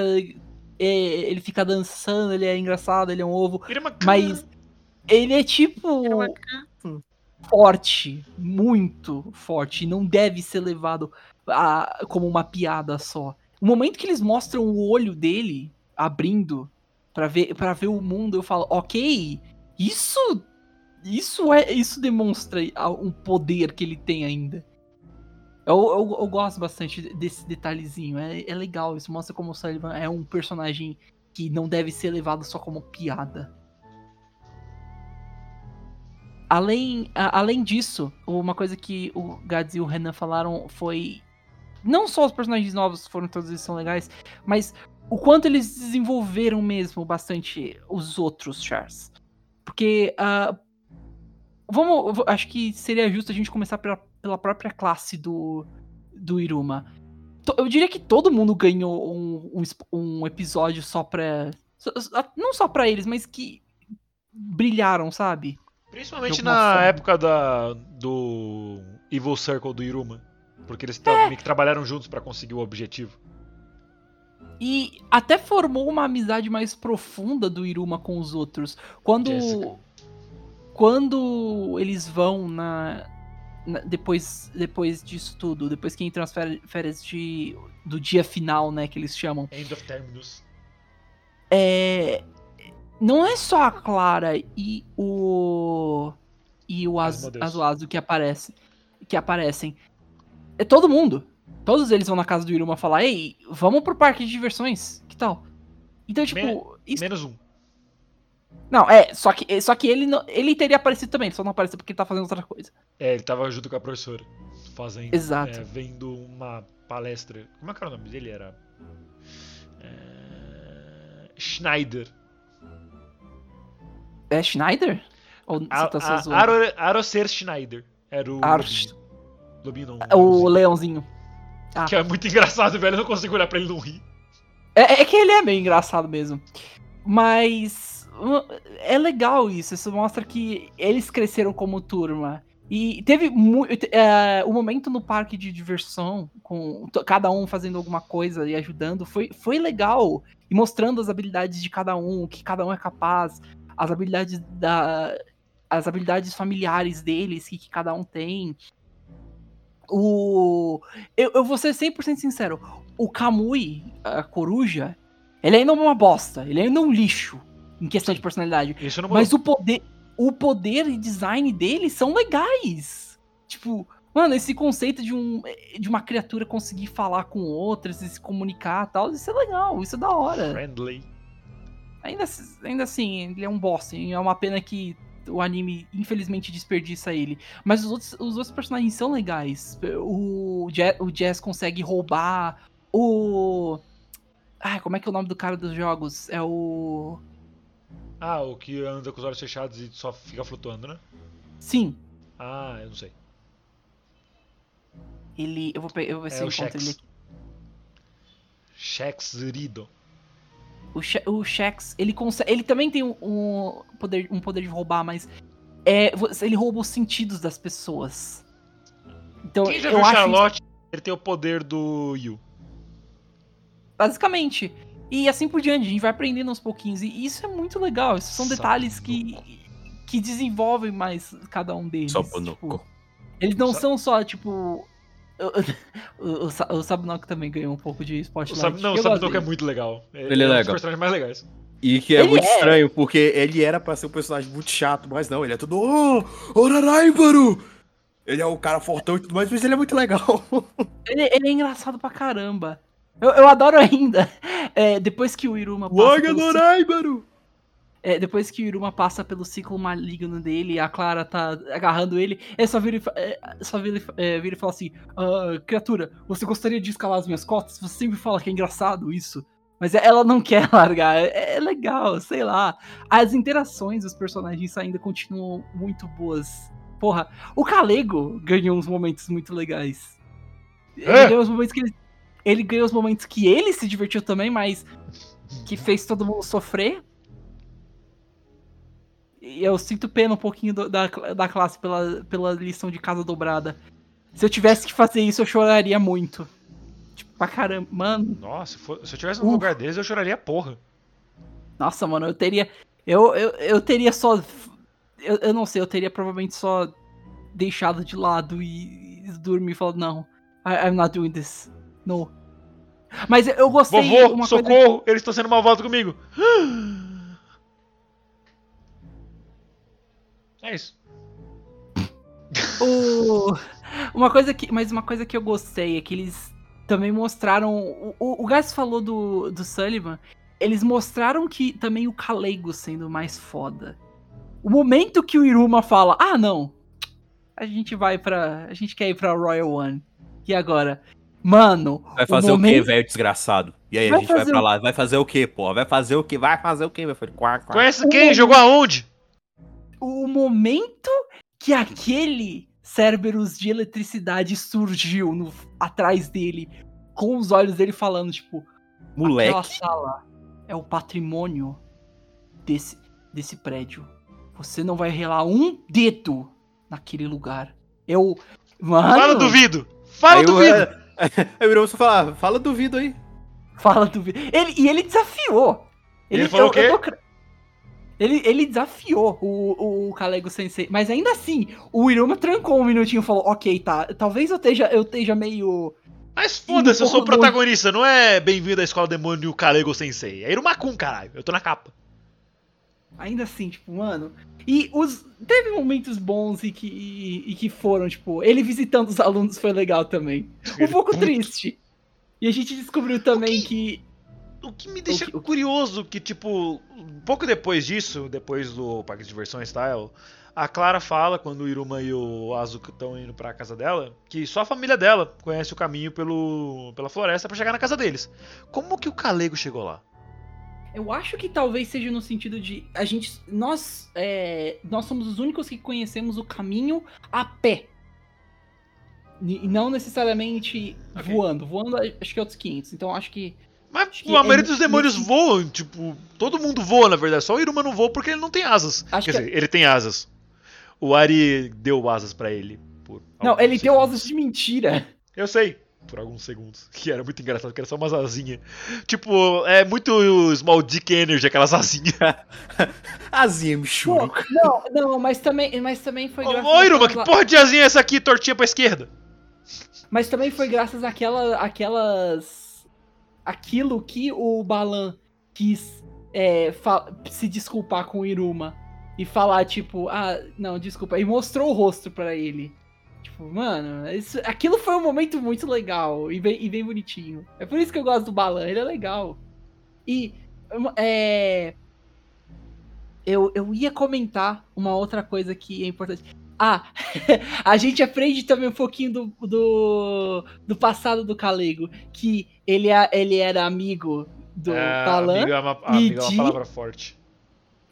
é, ele fica dançando, ele é engraçado, ele é um ovo, mas ele é tipo forte, muito forte, não deve ser levado a- como uma piada só. O momento que eles mostram o olho dele, abrindo pra ver, pra ver o mundo, eu falo, ok, isso. Isso é. Isso demonstra um poder que ele tem ainda. Eu, eu, eu gosto bastante desse detalhezinho. É, é legal. Isso mostra como o Sullivan é um personagem que não deve ser levado só como piada. Além, a- além disso, uma coisa que o Gads e o Renan falaram foi. Não só os personagens novos foram todos eles são legais, mas o quanto eles desenvolveram mesmo bastante os outros Chars. Porque. ah, vamos. Acho que seria justo a gente começar pela, pela própria classe do, do Iruma. Eu diria que todo mundo ganhou um, um, um episódio só pra. só- Não só pra eles, mas que brilharam, sabe? Principalmente na forma. época da, do Evil Circle do Iruma. Porque eles meio que trabalharam juntos pra conseguir o objetivo. E até formou uma amizade mais profunda do Iruma com os outros. Quando. Jessica. Quando eles vão na. na- depois, depois disso tudo, depois que entram as féri- férias de, do dia final, né, que eles chamam. End of Terminus. É. Não é só a Clara e o. E o. Azuazu que aparece. Que aparecem. É todo mundo. Todos eles vão na casa do Iruma falar, ei, vamos pro parque de diversões. Que tal? Então, tipo, Me- isso Menos um. Não, é, só que, só que ele, não- ele teria aparecido também, só não apareceu porque ele tá fazendo outra coisa. É, ele tava junto com a professora. Fazendo. Exato. é, vendo uma palestra. Como é que era o nome dele? Era. é, Schneider. É Schneider? Ou você A, tá só a, zoando? Aro- Arocer Schneider. Era o. Aro- Lobinho. Não. É O leãozinho. Que é muito engraçado, velho. Eu não consigo olhar pra ele e não rir. É, é que ele é meio engraçado mesmo. Mas. É legal isso. Isso mostra que eles cresceram como turma. E teve muito. um momento no parque de diversão, com cada um fazendo alguma coisa e ajudando, foi, foi legal. E mostrando as habilidades de cada um, o que cada um é capaz, as habilidades da. As habilidades familiares deles, que, que cada um tem. O. Eu, eu vou ser 100% sincero. O Kamui, a coruja, ele ainda é uma bosta. Ele ainda é um lixo em questão de personalidade. Isso não mudou. Mas o poder, o poder e design dele são legais. Tipo, mano, esse conceito de, um, de uma criatura conseguir falar com outras e se comunicar e tal, isso é legal, isso é da hora. Friendly. Ainda, assim- ainda assim, ele é um boss. É uma pena que o anime, infelizmente, desperdiça ele. Mas os outros, os outros personagens são legais. O, Ja- o Jazz consegue roubar. O. Ai, como é que é o nome do cara dos jogos? É o. Ah, o que anda com os olhos fechados e só fica flutuando, né? Sim, Ah, eu não sei. ele. Eu vou, pe- eu vou ver se É eu o encontro ele Shex. aqui. Shex Rido. O, She- o Shex, ele consegue. Ele também tem um, um poder, um poder de roubar, mas. É, ele rouba os sentidos das pessoas. Então, Quem já eu viu acho isso- Charlotte? Ele tem o poder do Yu. Basicamente. E assim por diante, a gente vai aprendendo aos pouquinhos. E isso é muito legal. Isso são detalhes que, que desenvolvem mais cada um deles. Só tipo, eles não Sa- são só, tipo. O, o, o Sabunok também ganhou um pouco de O spotlight. Sab... Não, o Eu gosto Sabinoco é muito legal. Ele é um dos legal. personagens mais legais. E que é Ele muito é. estranho, porque ele era pra ser um personagem muito chato, mas não, ele é tudo. Oh, Oraraibaru! Ele é o cara fortão e tudo mais, mas ele é muito legal. Ele, ele é engraçado pra caramba. Eu, eu adoro ainda. É, depois que o Iruma passa Waga pelo! É, depois que o Iruma passa pelo ciclo maligno dele e a Clara tá agarrando ele, ele só vira é, só vira, e é, vira e fala assim: "Ah, criatura, você gostaria de escalar as minhas cotas? Você sempre fala que é engraçado isso. Mas ela não quer largar. É, é legal, sei lá. As interações dos personagens ainda continuam muito boas. Porra, o Calego ganhou uns momentos muito legais. Ele É? ganhou os momentos que ele, ele ganhou os momentos que ele se divertiu também, mas que fez todo mundo sofrer. Eu sinto pena um pouquinho do- da, da classe pela, pela lição de casa dobrada. Se eu tivesse que fazer isso, eu choraria muito. Tipo, pra caramba. Mano, Nossa, se, eu tivesse no Uf. lugar deles, eu choraria porra. nossa, mano, eu teria. Eu, eu, eu teria só. Eu, eu não sei, eu teria provavelmente só deixado de lado e, e dormir e falado, não, I, I'm not doing this. No. Mas eu gostei Vovô, socorro, coisa. eles estão sendo malvados comigo. É isso. O... Uma coisa que. Mas uma coisa que eu gostei é que eles também mostraram. O, o, o Gas falou do, do Sullivan. Eles mostraram que também o Kalego sendo mais foda. O momento que o Iruma fala, ah não. A gente vai pra. A gente quer ir pra Royal One. E agora? Mano. Vai fazer o, momento... quê, velho desgraçado? E aí Vai a gente vai pra o- lá. Vai fazer o quê, pô? Vai fazer o quê? Vai fazer o quê? Vai fazer quá, quá. Conhece O quem? Jogou aonde? O momento que aquele Cerberus de eletricidade surgiu no- atrás dele, com os olhos dele falando, tipo, aquela Moleque. sala é o patrimônio desse, desse prédio. Você não vai relar um dedo naquele lugar. Eu. Mano, Fala duvido. Fala Aí duvido. Aí o só fala, fala duvido aí. Fala duvido. Ele, e ele desafiou. Ele falou o quê? tô cre- Ele, ele desafiou o, o Kalego Sensei, mas ainda assim, o Iruma trancou um minutinho e falou: Ok, tá, talvez eu esteja, eu esteja meio. Mas foda-se, eu sou o protagonista, não é bem-vindo à escola demônio Kalego Sensei. É Irumakun, caralho. Eu tô na capa. Ainda assim, tipo, mano. E os. Teve momentos bons e que, e, e que foram, tipo, ele visitando os alunos foi legal também. Um pouco triste. E a gente descobriu também que. O que me deixa O que- curioso que, tipo, um pouco depois disso, depois do parque de diversões style, a Clara fala, quando o Iruma e o Azuka estão indo pra casa dela, que só a família dela conhece o caminho pelo, pela floresta pra chegar na casa deles. Como que o Calego chegou lá? Eu acho que talvez seja no sentido de. A gente. Nós. é, nós somos os únicos que conhecemos o caminho a pé. E não necessariamente Ok. voando. Voando, acho que é outros 500. Então acho que. Mas a maioria é dos demônios nesse- voam, tipo, todo mundo voa, na verdade. Só o Iruma não voa porque ele não tem asas. Acho Quer que- dizer, ele tem asas. O Ari deu asas pra ele. por Não, ele deu segundos. asas de mentira. Eu sei, por alguns segundos. Que era muito engraçado, que era só umas asinhas. Tipo, é muito Small Dick Energy, aquelas asinhas. Azinha, Pô, Michuru. não, não, mas também, mas também foi graças ô Iruma, que porra de asinha é essa aqui, tortinha pra esquerda? Mas também foi graças àquela, àquelas. Aquilo que o Balan quis é, se desculpar com o Iruma. E falar, tipo, ah, não, desculpa. E mostrou o rosto pra ele. Tipo, mano, isso, aquilo foi um momento muito legal e bem, e bem bonitinho. É por isso que eu gosto do Balan, ele é legal. E. É. Eu, eu ia comentar uma outra coisa que é importante. Ah, a gente aprende também um pouquinho do, do, do passado do Calego. Que ele, é- ele era amigo do É, Balan. amigo é uma, e amigo é uma de- palavra forte.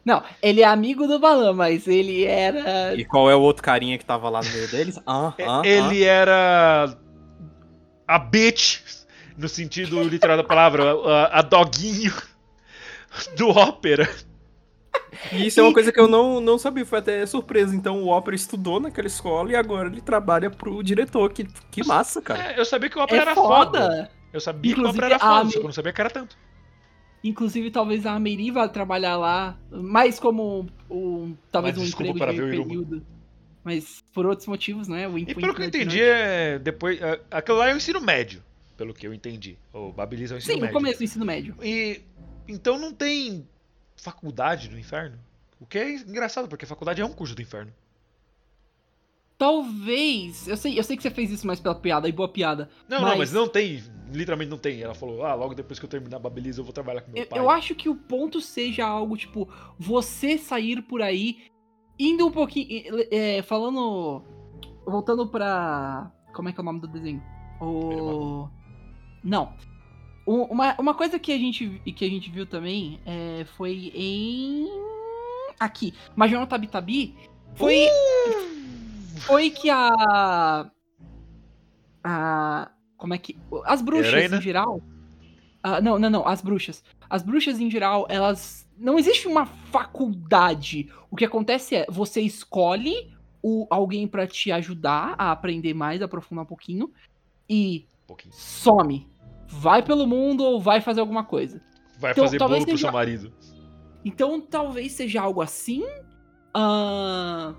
Não, ele é amigo do Balan, mas ele era. E qual é o outro carinha que tava lá no meio deles? Ah, ah, ele era. a bitch, no sentido literal da palavra, a, a doguinho do ópera. E isso é uma coisa que eu não, não sabia, foi até surpresa. Então o Opera estudou naquela escola e agora ele trabalha pro diretor. Que, que massa, cara. É, eu sabia que o ópera É era foda. foda. Eu sabia Inclusive, que o ópera era a foda, só que eu não sabia que era tanto. Inclusive, talvez a Ameri vá trabalhar lá, mais como um, talvez Mas um desculpa emprego para de ver período. Mas por outros motivos, né? O E pelo que eu entendi, é depois. é, Aquilo lá é o ensino médio, pelo que eu entendi. O Babilis é o ensino Sim, no médio. começo do ensino médio. E então não tem faculdade no inferno. O que é engraçado, porque faculdade é um curso do inferno. Talvez. Eu sei, eu sei que você fez isso mais pela piada, e boa piada. Não, não, Mas- mas não tem. Literalmente não tem. Ela falou, ah, logo depois que eu terminar a Babilis eu vou trabalhar com meu Eu, pai. eu acho que o ponto seja algo tipo, você sair por aí, indo um pouquinho. é, falando. Voltando pra. Como é que é o nome do desenho? O. Não. Uma, uma coisa que a gente, que a gente viu também é, foi em. Aqui. Major Tabi Tabi foi. Foi que a. A. Como é que. As bruxas em geral. ah, não, não, não. As bruxas. As bruxas em geral, elas. Não existe uma faculdade. O que acontece é, você escolhe o, alguém pra te ajudar a aprender mais, aprofundar um pouquinho. E Um pouquinho. some. Vai pelo mundo ou vai fazer alguma coisa. Vai Então, fazer bolo pro seja- seu marido. Então talvez seja algo assim. Ah,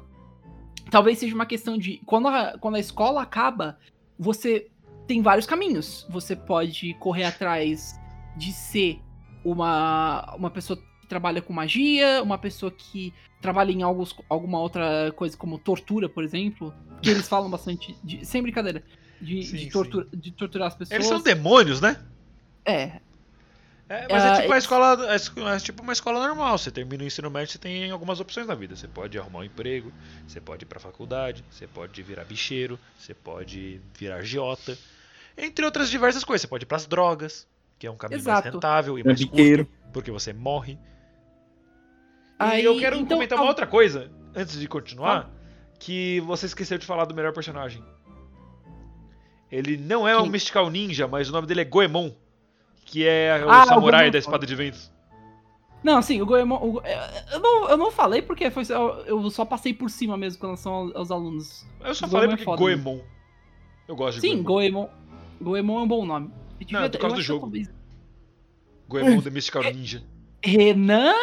talvez seja uma questão de. Quando a, quando a escola acaba, você tem vários caminhos. Você pode correr atrás de ser uma, uma pessoa que trabalha com magia, uma pessoa que trabalha em alguns, alguma outra coisa, como tortura, por exemplo. Que eles falam bastante, de, sem brincadeira, de, Sim, de, tortura, de torturar as pessoas. Eles são demônios, né? É, É, mas é Ah, tipo uma eles- escola, é é tipo uma escola normal. Você termina o ensino médio, você tem algumas opções na vida. Você pode arrumar um emprego, você pode ir pra faculdade, você pode virar bicheiro, você pode virar agiota, entre outras diversas coisas. Você pode ir pras drogas, que é um caminho mais Exato. rentável e mais Trambiqueiro. curto, porque você morre. Aí, e eu quero então, comentar uma outra coisa antes de continuar, que você esqueceu de falar do melhor personagem. Ele não é um Quem? Mystical Ninja, mas o nome dele é Goemon, que é o Ah, o samurai Goemon. da espada de ventos. Não, assim, o Goemon. o Go- eu, não, eu não falei porque foi, eu só passei por cima mesmo com relação aos, aos alunos. Eu só falei é porque foda, Goemon. Eu gosto de Sim, Goemon. Goemon. Goemon é um bom nome. Devia Não, ter- por causa do jogo. talvez- Goemon The Mystical Ninja. Renan,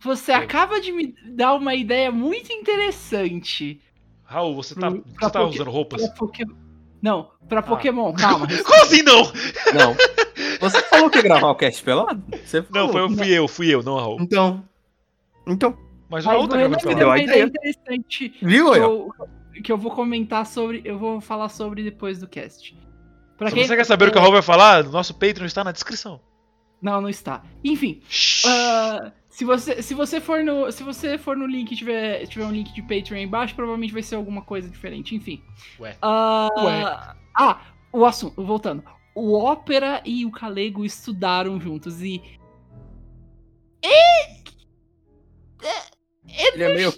você acaba de me dar uma ideia muito interessante. Raul, você tá, Pro- você tá Poké- usando roupas? Pokémon. Não, pra Ah. Pokémon, calma. Como assim não? Não. Você falou que ia gravar o cast pelado? Você Não, falou. foi, eu, fui eu, fui eu, não Raul. Então. Então. Mas o Mas Raul o Renan gravando me deu a uma ideia interessante Viu, que eu, que eu vou comentar sobre. Eu vou falar sobre depois do cast. Pra Se você quer saber o que o Raul vai falar, nosso Patreon está na descrição. Não, não está. Enfim, ah, se, você, se você for no. Se você for no link e tiver, tiver um link de Patreon embaixo, provavelmente vai ser alguma coisa diferente. Enfim. Ué. Ah, Ué. Ah, o assunto, voltando. O Ópera e o Calego estudaram juntos e. Ele é meio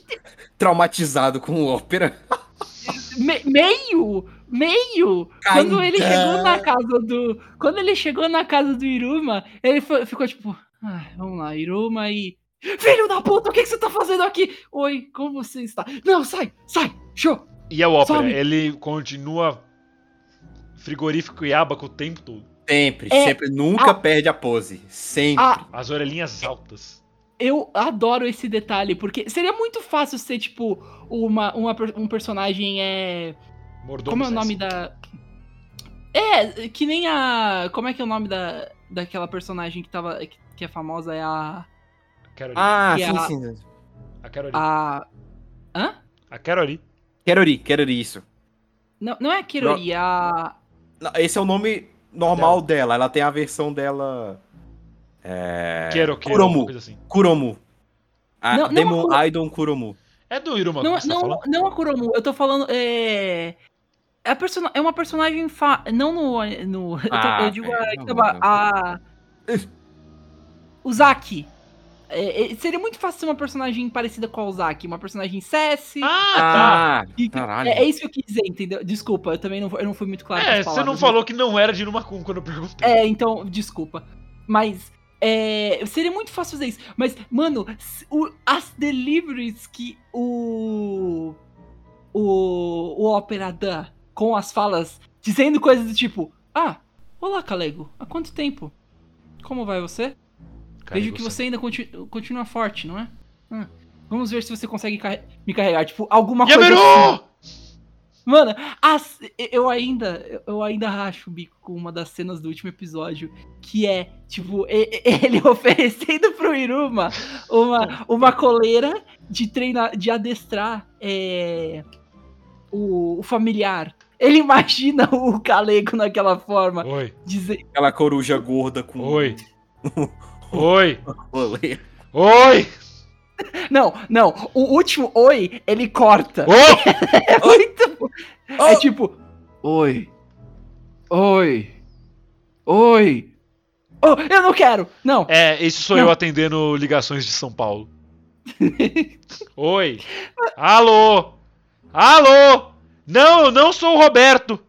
traumatizado com ópera. Me- meio! Meio! Quando ele chegou na casa do. Quando ele chegou na casa do Iruma, ele foi- ficou tipo. Ah, vamos lá, Iruma e. Filho da puta, o que, que você tá fazendo aqui? Oi, como você está? Não, sai, sai, show! E é o Ópera, Some. ele continua frigorífico e abaco o tempo todo. Sempre, É. sempre. Nunca Ah. perde a pose. Sempre. Ah, As orelhinhas altas. eu adoro esse detalhe, porque seria muito fácil ser, tipo, uma, uma um personagem é. Mordomo Como é o nome da. É, que nem a. Como é que é o nome da, daquela personagem que tava. que, que é famosa? É a. Caroli. ah, que sim, a- sim. A Caroli. A. Hã? A Caroli. Quero ir isso. Não, não é a Kirori, é a. Não, Esse é o nome normal dela. Ela tem a versão dela. É. Quero, quero. Kuromu. assim. Kuromu. A Não, não Demon a Idol Kuromu. É do Iruma Não, que você tá não, falando? não a Kuromu, eu tô falando. É. É, a persona- é uma personagem. Fa... Não no. no Ah, eu digo a, não, tava- não. a. O Zaki. É, é, seria muito fácil ser uma personagem parecida com a Ozaki. Uma personagem Sassy. Ah, tá. E- caralho. é, é isso que eu quis dizer, entendeu? Desculpa, eu também não, eu não fui muito claro. com É, as você não falou que não era de Irumakun quando eu perguntei. É, então, desculpa. Mas é, seria muito fácil fazer isso. Mas, mano, o- as deliveries que o. O, o Opera dá com as falas dizendo coisas do tipo: Ah, olá, Calego, há quanto tempo? Como vai você? Vejo que você ainda conti- continua forte, não é? Ah, vamos ver se você consegue carre- me carregar. Tipo, alguma coisa. assim. Mano, as- eu ainda eu ainda racho o bico com uma das cenas do último episódio, que é, tipo, ele oferecendo pro Iruma uma, uma coleira de treinar, de adestrar é, o, o familiar. Ele imagina o Calego naquela forma, Oi, dizer, Aquela coruja gorda com. oi. Oi, Rolê. oi, não, não, o último oi, ele corta. oh! É muito. É Oh! tipo. Oi. Oi. Oi. Oh, eu não quero! Não! É, isso sou Não. eu atendendo ligações de São Paulo. Oi. Alô? Alô? Não, eu não sou o Roberto.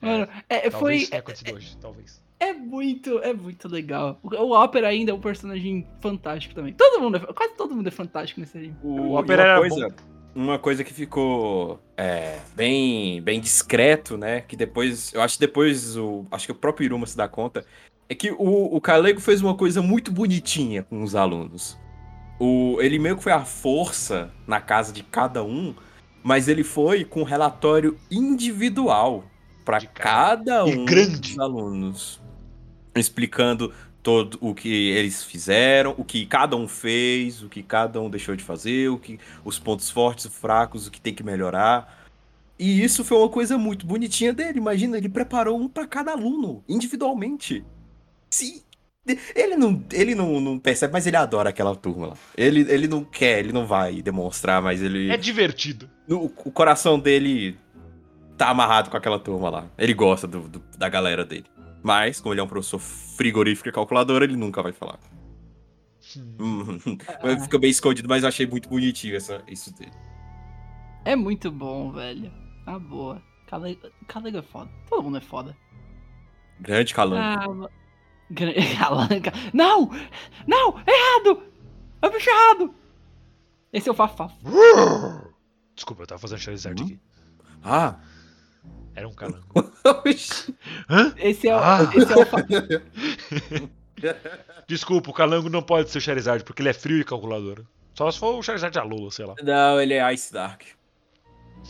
Mano, é, Talvez foi. tenha acontecido hoje, talvez. É muito, é muito legal. O, o Opera ainda é um personagem fantástico também. Todo mundo é, quase todo mundo é fantástico nesse anime. O, O Opera uma era coisa, uma coisa que ficou é, bem, bem discreto, né? Que depois, eu acho que depois o, acho que o próprio Iruma se dá conta, é que o, o Kalego fez uma coisa muito bonitinha com os alunos. O, ele meio que foi a força na casa de cada um, mas ele foi com um relatório individual pra De cada- um grande. dos alunos, explicando todo o que eles fizeram, o que cada um fez, o que cada um deixou de fazer, o que os pontos fortes e fracos, o que tem que melhorar. E isso foi uma coisa muito bonitinha dele. Imagina, ele preparou um pra cada aluno, individualmente. Se ele não, ele não, não percebe, mas ele adora aquela turma lá. Ele, ele não quer, ele não vai demonstrar, mas ele É divertido. no- o coração dele tá amarrado com aquela turma lá. Ele gosta do- do- da galera dele. Mas, como ele é um professor frigorífico e calculador, ele nunca vai falar. Hum, Fica bem escondido, mas eu achei muito bonitinho essa, isso dele. É muito bom, velho. Tá boa. Calega, Calega é foda. Todo mundo é foda. Grande calango. Ah, Calanca. Não! Não! Errado! É o bicho errado! Esse é o Fafá. Desculpa, eu tava fazendo Charizard aqui. Ah! Era um calango. Esse é, o- Ah. esse é o Fafá. Desculpa, o calango não pode ser o Charizard, porque ele é frio e calculador. Só se for o Charizard de Alola, sei lá. Não, ele é Ice Dark.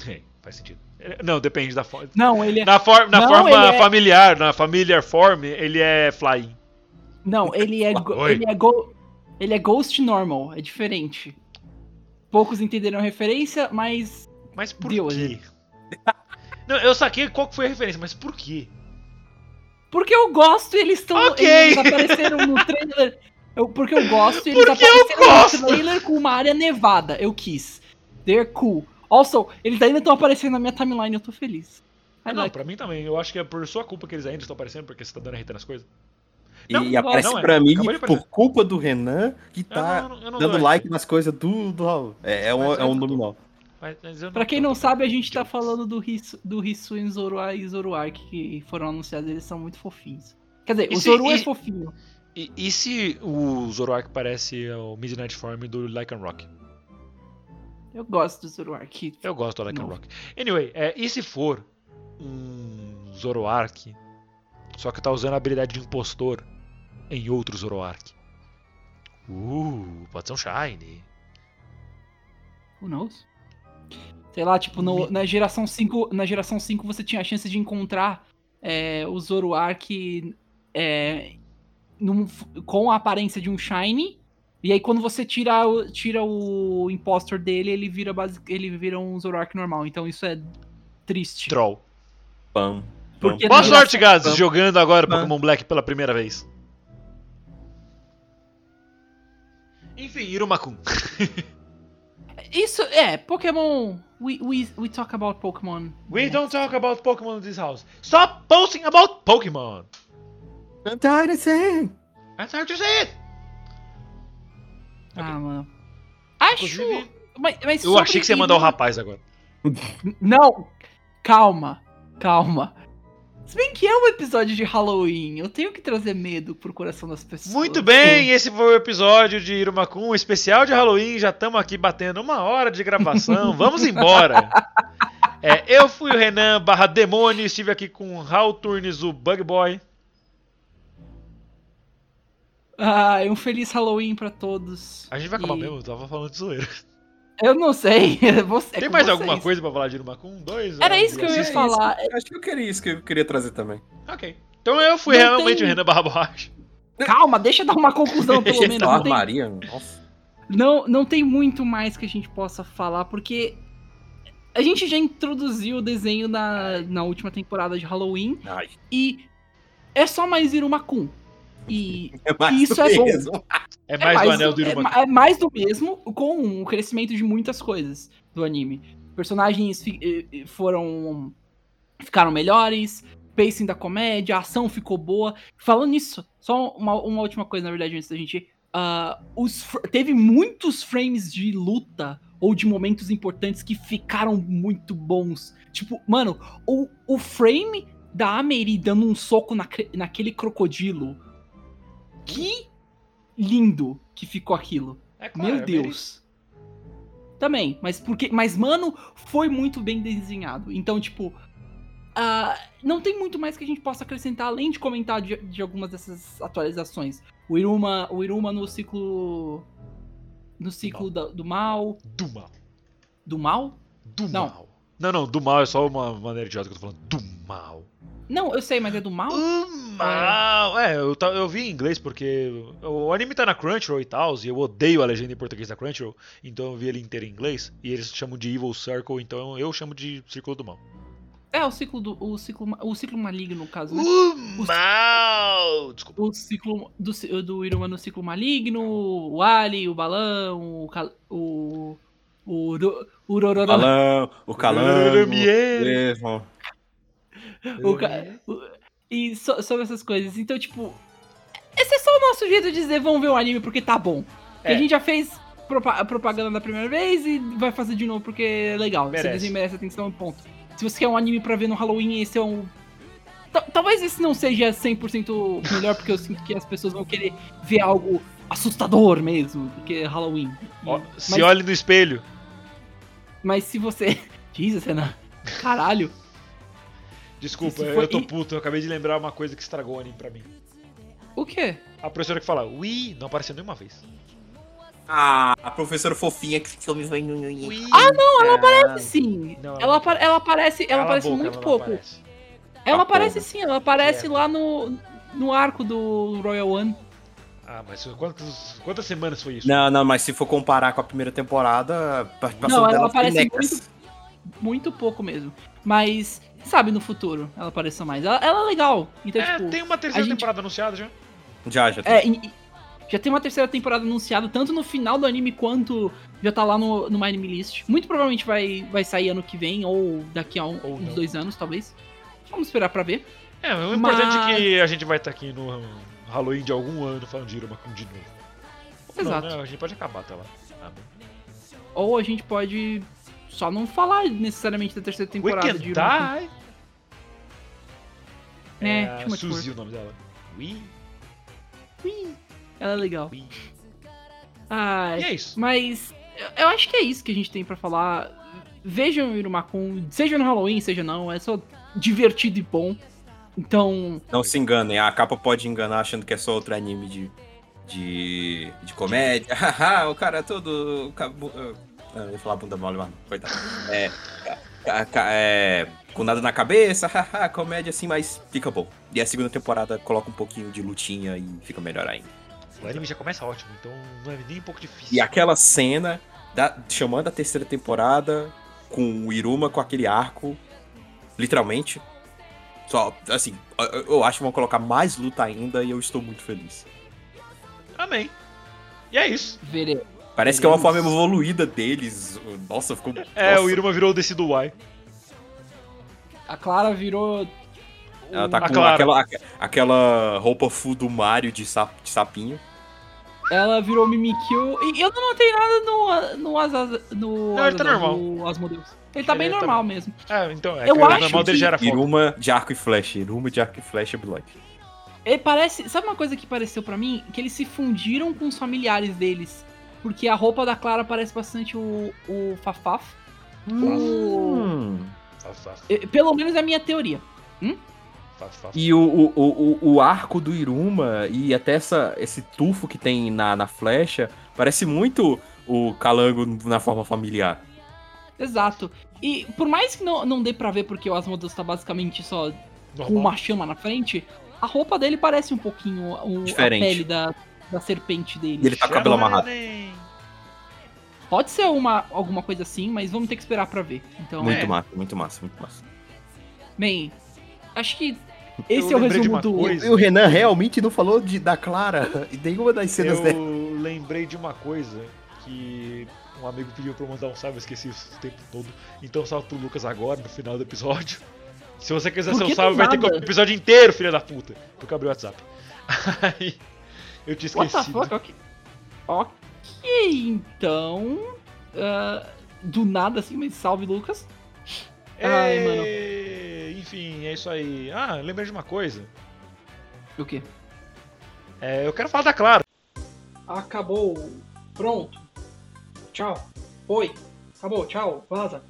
É, faz sentido. Não, depende da forma. Não, ele é. Na, for- na Não, forma é- familiar, na familiar form, ele é flying. Não, ele é. Ele é, go- ele é Ghost Normal. É diferente. Poucos entenderam a referência, mas. Mas por Deu, quê? Não, eu saquei qual que foi a referência, mas por quê? Porque eu gosto e eles estão. Ok. Eles apareceram no trailer. Eu- porque eu gosto e eles Porque eu apareceram gosto. no trailer com uma área nevada. Eu quis. They're cool. Also, eles ainda estão aparecendo na minha timeline, eu tô feliz. I não, like. pra mim também. Eu acho que é por sua culpa que eles ainda estão aparecendo, porque você tá dando RT nas coisas. E Não, aparece não é. pra mim de aparecer. por culpa do Renan, que Eu tá não- eu não dando dou like nas coisas do, do Raul. É, é um, é um eu- nominal. Mas- mas eu Pra quem não sabe, a gente tá falando do Hisu, do Hisui Zoroa e Zoroark que foram anunciados, eles são muito fofinhos. Quer dizer, E o se- Zoro é fofinho. E, e se o Zoroark parece o Midnight Form do Lycan Rock? Eu gosto do Zoroark. Eu gosto do Não. Rock. Anyway, é, e se for um Zoroark, só que tá usando a habilidade de impostor em outro Zoroark? Uh, pode ser um Shine. Who knows? Sei lá, tipo, no- na, geração 5, na geração 5 você tinha a chance de encontrar é, o Zoroark é, num- com a aparência de um Shine. E aí quando você tira, o- tira o impostor dele, ele vira, basi- ele vira um Zoroark normal. Então isso é triste. Troll. Pam. Porque Boa sorte, Gazes, jogando agora Pam. Pokémon Black pela primeira vez. Enfim, Irumakun. Isso, é, Pokémon... We, we, we talk about Pokémon. We don't talk about Pokémon in this house. Stop posting about Pokémon. I'm tired of saying. That's hard to say Ah, mano. Acho... Inclusive, Mas, mas eu achei que você ia mandar o rapaz agora. Não! Calma, calma. Se bem que é um episódio de Halloween, eu tenho que trazer medo pro coração das pessoas. Muito bem, esse foi o episódio de Irumakun, um especial de Halloween. Já estamos aqui batendo uma hora de gravação. Vamos embora. É, eu fui o Renan barra Demônio, estive aqui com o Raul Turnes, o Bug Boy. Ah, um feliz Halloween pra todos. A gente vai acabar E- mesmo, eu tava falando de zoeira. Eu não sei. Você, Tem mais vocês. alguma coisa pra falar de Irumakun? Dois? Era um, isso que eu ia falar. Acho que eu queria isso que eu queria trazer também. Ok. Então eu fui Não realmente tem- o Renan barra Borracha. Calma, deixa eu dar uma conclusão, pelo menos. Falar Não tem, Maria, nossa. não, não tem muito mais que a gente possa falar, porque a gente já introduziu o desenho na, na última temporada de Halloween Ai, e é só mais Irumakun. E é mais Isso do é bom. mesmo. É mais do anel do é, Irumakun. ma- é mais do mesmo, com o crescimento de muitas coisas do anime. Personagens fi- eh, eh, foram. ficaram melhores, pacing da comédia, a ação ficou boa. Falando nisso, só uma, uma última coisa, na verdade, antes da gente. Ah, fr- teve muitos frames de luta ou de momentos importantes que ficaram muito bons. Tipo, mano, o, o frame da Ameri dando um soco na, naquele crocodilo. Que lindo que ficou aquilo. É claro, Meu é Deus. Também, mas porque. Mas, mano, foi muito bem desenhado. Então, tipo. ah, não tem muito mais que a gente possa acrescentar, além de comentar de, de algumas dessas atualizações. O Iruma, o Iruma no ciclo. No ciclo da- do mal. Do mal. Do mal? Do Não. mal. Não, não, do mal é só uma maneira idiota que eu tô falando. Do mal. Não, eu sei, mas é do mal? O mal! É, eu, eu vi em inglês porque o anime tá na Crunchyroll e tal, e eu odeio a legenda em português da Crunchyroll, então eu vi ele inteiro em inglês, e eles chamam de Evil Circle, então eu chamo de Círculo do Mal. É, o ciclo do. O ciclo, o ciclo maligno, no caso, né? O mal! Desculpa. O ciclo do, do Iruma no ciclo maligno, o Ali, o balão, o. cal- O. O. Ro- O Rororó. Calão, o calango. Mier. O ca- o- E so- sobre essas coisas. Então, tipo. Esse é só o nosso jeito de dizer vamos ver o anime porque tá bom. É. A gente já fez propa- a propaganda da primeira vez e vai fazer de novo porque é legal. Merece. Esse desenho merece atenção, ponto. Se você quer um anime pra ver no Halloween, esse é um. Ta- Talvez esse não seja 100% melhor, porque eu sinto que as pessoas vão querer ver algo assustador mesmo, porque é Halloween. Mas, se olhe no espelho. mas se você. Jesus, Renan. Caralho. Desculpa, foi- eu tô puto, eu acabei de lembrar uma coisa que estragou o anime pra mim. O quê? A professora que fala, ui, não apareceu nenhuma vez. Ah, a professora fofinha que ficou me vendo. Ah, não, ela aparece sim. Não, ela ela, não apa- ela aparece, ela a aparece boca, muito ela pouco. aparece. Ela Ah, aparece porra. sim, ela aparece É. lá no, no arco do Royal One. Ah, mas quantas, quantas semanas foi isso? Não, não, mas se for comparar com a primeira temporada, a participação Não, ela aparece necas. Muito pouco mesmo. Mas, sabe, no futuro ela apareça mais. Ela, ela é legal. Então, é, tipo. tem uma terceira gente- temporada anunciada já. Já, já. tem. É, e- e já tem uma terceira temporada anunciada, tanto no final do anime quanto já tá lá no, no My Anime List. Muito provavelmente vai, vai sair ano que vem, ou daqui a um- Ou uns não. dois anos, talvez. Vamos esperar pra ver. É, o importante Mas- é que a gente vai estar aqui no Halloween de algum ano falando de Irumakun de novo. Ou não, Exato. né? A gente pode acabar até lá. Ah. Ou a gente pode só não falar necessariamente da terceira temporada de Weekend Irumakun. Die? É, a too much Suzy o nome dela. Ui, Ela é legal. ui. Ai, E é isso. Mas eu- eu acho que é isso que a gente tem pra falar. Vejam o Irumakun, seja no Halloween, seja não, é só divertido e bom. Então, Não se enganem, a capa pode enganar achando que é só outro anime de, de, de comédia. Haha, o cara é todo. Ah, Eu ia falar bunda mole, mas não, coitado. É, é, com nada na cabeça, haha, comédia assim, mas fica bom. E a segunda temporada coloca um pouquinho de lutinha e fica melhor ainda. O anime já começa ótimo, então não é nem um pouco difícil. E aquela cena da- chamando a terceira temporada com o Iruma com aquele arco, literalmente. Só, assim, eu- eu acho que vão colocar mais luta ainda e eu estou muito feliz. Amém. E é isso. veremos. Parece que é uma forma evoluída deles. Nossa, ficou. É, nossa. o Iruma virou o Decido Y. A Clara virou. Ela tá com Clara. aquela, aquela roupa full do Mario de, sap, de sapinho. Ela virou Mimikyu. E eu não notei nada no. No, Asa, no, Não, ele tá normal. no Asmodeus. Ele tá Ele bem tá- normal mesmo. É, então, é Eu acho normal dele que já era foda. Iruma de arco e flecha. Iruma de arco e flecha Blood. Ele parece. Sabe uma coisa que pareceu pra mim? Que eles se fundiram com os familiares deles. Porque a roupa da Clara parece bastante o, o Fafaf. Hum. Pelo menos é a minha teoria. faf. E o, o, o, o- arco do Iruma e até essa, esse tufo que tem na, na flecha parece muito o calango na forma familiar. Exato. E por mais que não, não dê pra ver, porque o Asmodeus tá basicamente só com Normal. uma chama na frente, a roupa dele parece um pouquinho o, a Diferente. pele da, da serpente dele. E ele tá com o cabelo Chama amarrado. Pode ser uma, alguma coisa assim, mas vamos ter que esperar pra ver. Então, Muito É. massa, muito massa, muito massa. bem, acho que esse Eu é o resumo do. coisa. E o Renan realmente não falou de, da Clara e nenhuma das cenas dela. Eu lembrei de uma coisa que um amigo pediu pra eu mandar um salve, eu esqueci isso o tempo todo. Então salve pro Lucas agora, no final do episódio. Se você quiser seu salve, vai ter que o episódio inteiro, filha da puta. Porque eu abri o WhatsApp. Aí, eu tinha What the fuck? Ok, Então. ah, do nada assim, mas salve, Lucas. Ai, mano. É, Enfim, é isso aí. Ah, lembrei de uma coisa. O quê? É, eu quero falar da Clara. Acabou. Pronto. Tchau. Oi. Acabou. Tchau. Vaza.